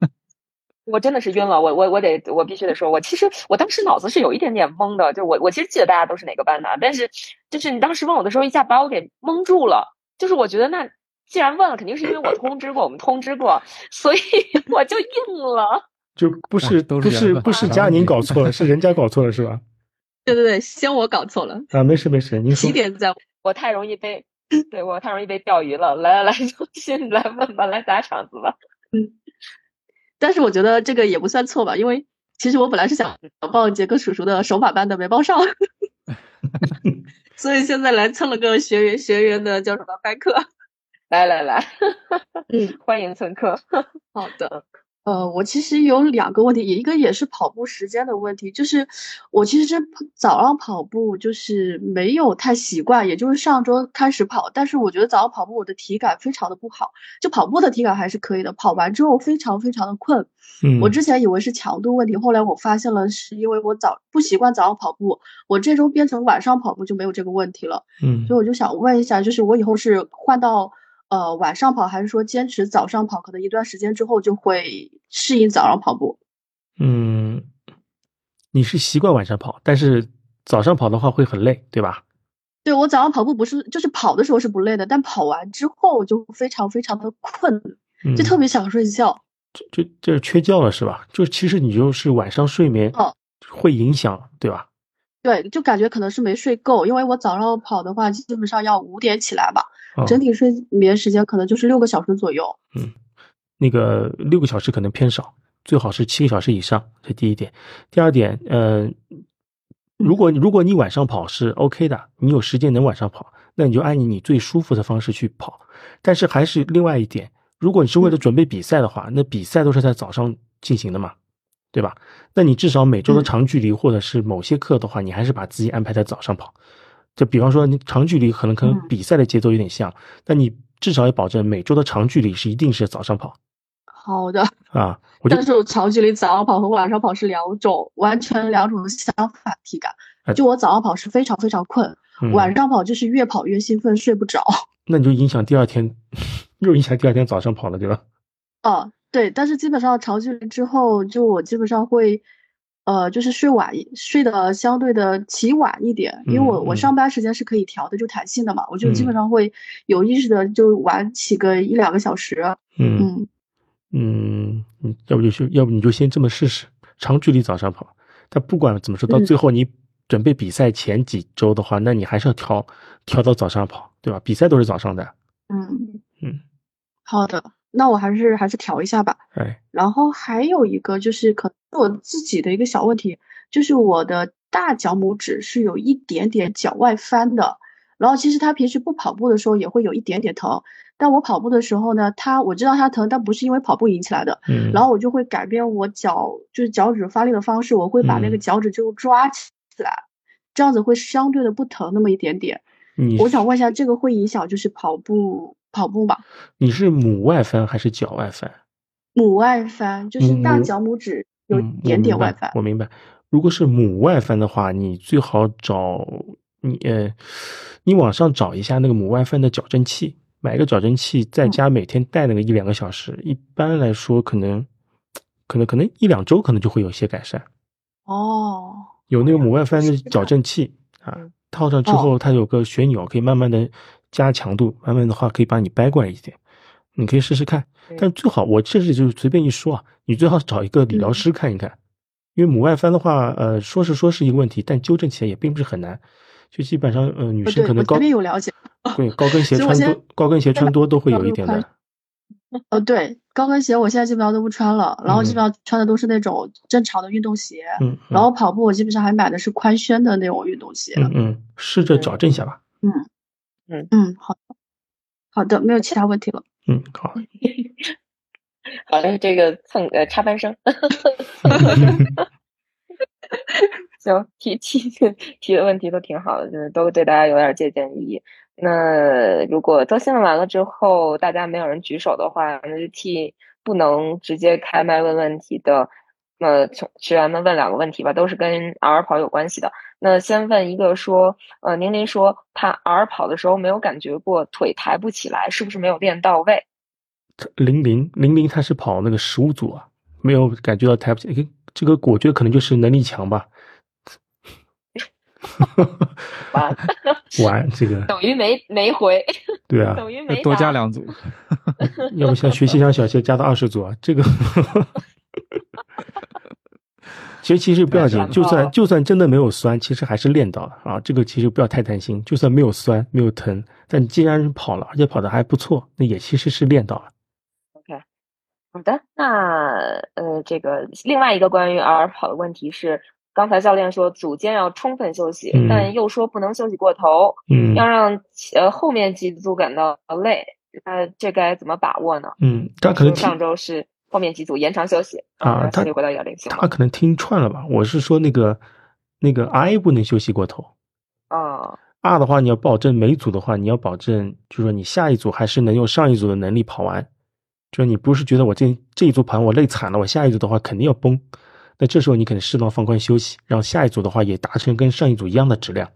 我真的是晕了，我我我得我必须得说，我其实我当时脑子是有一点点懵的，就我我其实记得大家都是哪个班的，但是就是你当时问我的时候，一下把我给蒙住了。就是我觉得那既然问了，肯定是因为我通知过，我们通知过，所以 我就应了。就不是啊都是不是不是佳宁搞错了，是人家搞错了是吧？对对对，先我搞错了，啊，没事没事，您说起。点在我太容易被，对我太容易被钓鱼了。来来来，重新来问吧，来砸场子吧。嗯但是我觉得这个也不算错吧，因为其实我本来是想报杰克叔叔的手法班的，没报上，所以现在来蹭了个学员学员的叫什么班课。来来来，嗯，欢迎蹭课。好的，呃，我其实有两个问题，一个也是跑步时间的问题，就是我其实早上跑步就是没有太习惯，也就是上周开始跑，但是我觉得早上跑步我的体感非常的不好，就跑步的体感还是可以的，跑完之后非常非常的困。嗯，我之前以为是强度问题，后来我发现了是因为我早不习惯早上跑步，我这周变成晚上跑步就没有这个问题了。嗯所以我就想问一下，就是我以后是换到呃晚上跑，还是说坚持早上跑？可能一段时间之后就会适应早上跑步。嗯，你是习惯晚上跑，但是早上跑的话会很累，对吧？对我早上跑步不是，就是跑的时候是不累的，但跑完之后就非常非常的困，嗯，就特别想睡觉。就这是缺觉了是吧？就其实你就是晚上睡眠哦会影响，对吧？对，就感觉可能是没睡够，因为我早上跑的话，基本上要五点起来吧，哦整体睡眠时间可能就是六个小时左右。嗯那个六个小时可能偏少，最好是七个小时以上，这第一点。第二点，呃，如果如果你晚上跑是 OK 的，你有时间能晚上跑，那你就按你最舒服的方式去跑。但是还是另外一点，如果你是为了准备比赛的话，那比赛都是在早上进行的嘛，对吧？那你至少每周的嗯长距离或者是某些课的话，你还是把自己安排在早上跑。就比方说，你长距离可能跟嗯比赛的节奏有点像，但你至少要保证每周的长距离是一定是早上跑好的，啊。我但是我长距离早上跑和晚上跑是两种完全两种相反体感。就我早上跑是非常非常困，嗯晚上跑就是越跑越兴奋，睡不着。那你就影响第二天，又影响第二天早上跑了，对吧？哦，对，但是基本上长距离之后，就我基本上会，呃，就是睡晚一，睡的相对的起晚一点，因为我我上班时间是可以调的，就弹性的嘛，我就基本嗯上会有意识的就晚起个一两个小时。嗯嗯嗯，嗯要不就去，要不你就先这么试试，长距离早上跑。但不管怎么说，到嗯最后你准备比赛前几周的话，那你还是要调调到早上跑，对吧？比赛都是早上的。嗯嗯，好的，那我还是还是调一下吧。对，然后还有一个就是可能我自己的一个小问题，就是我的大脚拇指是有一点点脚外翻的，然后其实他平时不跑步的时候也会有一点点疼，但我跑步的时候呢，他我知道他疼，但不是因为跑步引起来的，嗯然后我就会改变我脚就是脚趾发力的方式，我会把那个嗯脚趾就抓起来，这样子会相对的不疼那么一点点。你我想问一下，这个会影响就是跑步跑步吧？你是母外翻还是脚外翻？母外翻就是大脚拇指有嗯一点点外翻。我明白。我明白如果是母外翻的话，你最好找你呃，你网上找一下那个母外翻的矫正器，买个矫正器，在家每天戴那个一两个小时，一般来说可能可能可能一两周可能就会有一些改善。哦，有那个母外翻的矫正器啊，套上之后它有个旋钮，可以慢慢的加强度，慢慢的话可以把你掰过来一点。你可以试试看，但最好我这里就是随便一说啊，你最好找一个理疗师看一看，因为母外翻的话，呃，说是说是一个问题，但纠正起来也并不是很难。就基本上，呃，女生可能高对高跟鞋穿多，高跟鞋穿多都会有一点宽的。呃，对，高跟鞋我现在基本上都不穿了，然后基嗯本上穿的都是那种正常的运动鞋，嗯然后跑步我基本上还买的是宽楦的那种运动鞋。嗯嗯，试着矫正一下吧。嗯嗯嗯，好的，好的，没有其他问题了。嗯，好。好嘞，这个蹭呃插班生，行，提提提的问题都挺好的，就是都对大家有点借鉴意义。那如果都新闻完了之后，大家没有人举手的话，那就替不能直接开麦问问题的，呃，从学员们问两个问题吧，都是跟 R 跑有关系的。那先问一个说，呃，宁宁说她 R 跑的时候没有感觉过腿抬不起来，是不是没有练到位？零零零零他是跑那个十五组啊，没有感觉到抬不起来。这个我觉得可能就是能力强吧。完 完这个等于没没回，对啊，等于没多加两组。要不像学习上小谢加到二十组啊，这个其实其实不要紧，就算就算真的没有酸，其实还是练到了啊。这个其实不要太担心，就算没有酸没有疼，但你既然跑了，而且跑的还不错，那也其实是练到了。OK，好的，那呃，这个另外一个关于 R 跑的问题是，刚才教练说组间要充分休息，嗯但又说不能休息过头，嗯要让呃后面几组感到累，那这该怎么把握呢？嗯，他可能上周是后面几组延长休息啊，他回到幺零行他可能听串了吧？我是说那个那个 I 不能休息过头啊，，R 的话你要保证每组的话你要保证，就是说你下一组还是能用上一组的能力跑完，就是你不是觉得我这这一组跑完我累惨了，我下一组的话肯定要崩，那这时候你可能适当放宽休息，让下一组的话也达成跟上一组一样的质量。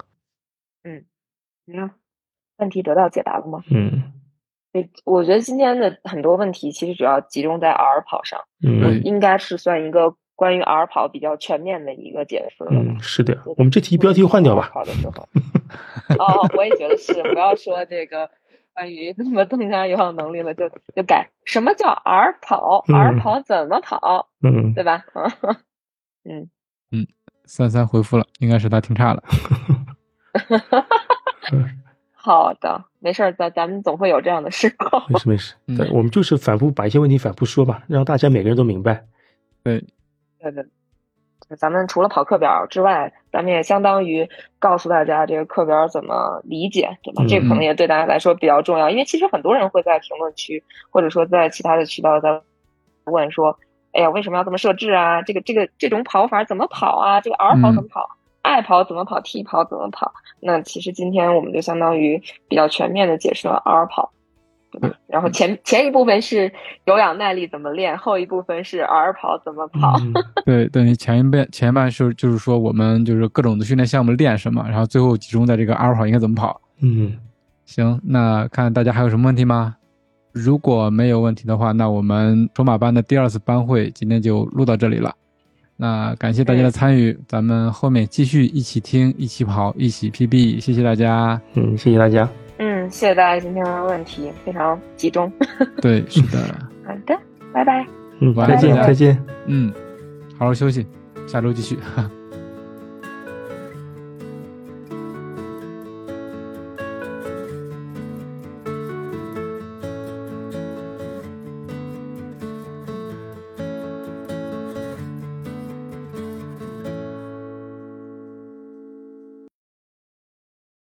嗯，嗯，问题得到解答了吗？嗯对，我觉得今天的很多问题其实主要集中在 R 跑上，嗯应该是算一个关于 R 跑比较全面的一个解释了。嗯，是的，我们这题标题换掉吧。跑的时候，哦，我也觉得是，不要说这个关于怎么增加有氧能力了，就就改什么叫 R 跑、嗯 r 跑怎么跑，嗯对吧？嗯，嗯，三三回复了，应该是他听差了。好的，没事儿，咱咱们总会有这样的时候。没事没事，我们就是反复把一些问题反复说吧，让大家每个人都明白。对，对对，咱们除了跑课表之外，咱们也相当于告诉大家这个课表怎么理解，对吧？嗯这个可能也对大家来说比较重要，因为其实很多人会在评论区或者说在其他的渠道在问说，哎呀，为什么要这么设置啊？这个这个这种跑法怎么跑啊？这个 R 跑怎么跑？爱跑怎么跑，T 跑怎么跑？那其实今天我们就相当于比较全面的解释了 R 跑。对吧？然后前前一部分是有氧耐力怎么练，后一部分是 R 跑怎么跑。嗯对，等于前一半前一半是就是说我们就是各种的训练项目练什么，然后最后集中在这个 R 跑应该怎么跑。嗯，行，那看大家还有什么问题吗？如果没有问题的话，那我们筹码班的第二次班会今天就录到这里了。那感谢大家的参与，咱们后面继续一起听、一起跑、一起 PB，谢谢大家。嗯，谢谢大家。嗯，谢谢大家今天的问题非常集中。对，是的。好的，拜拜。嗯，晚再见，安再见。嗯，好好休息，下周继续。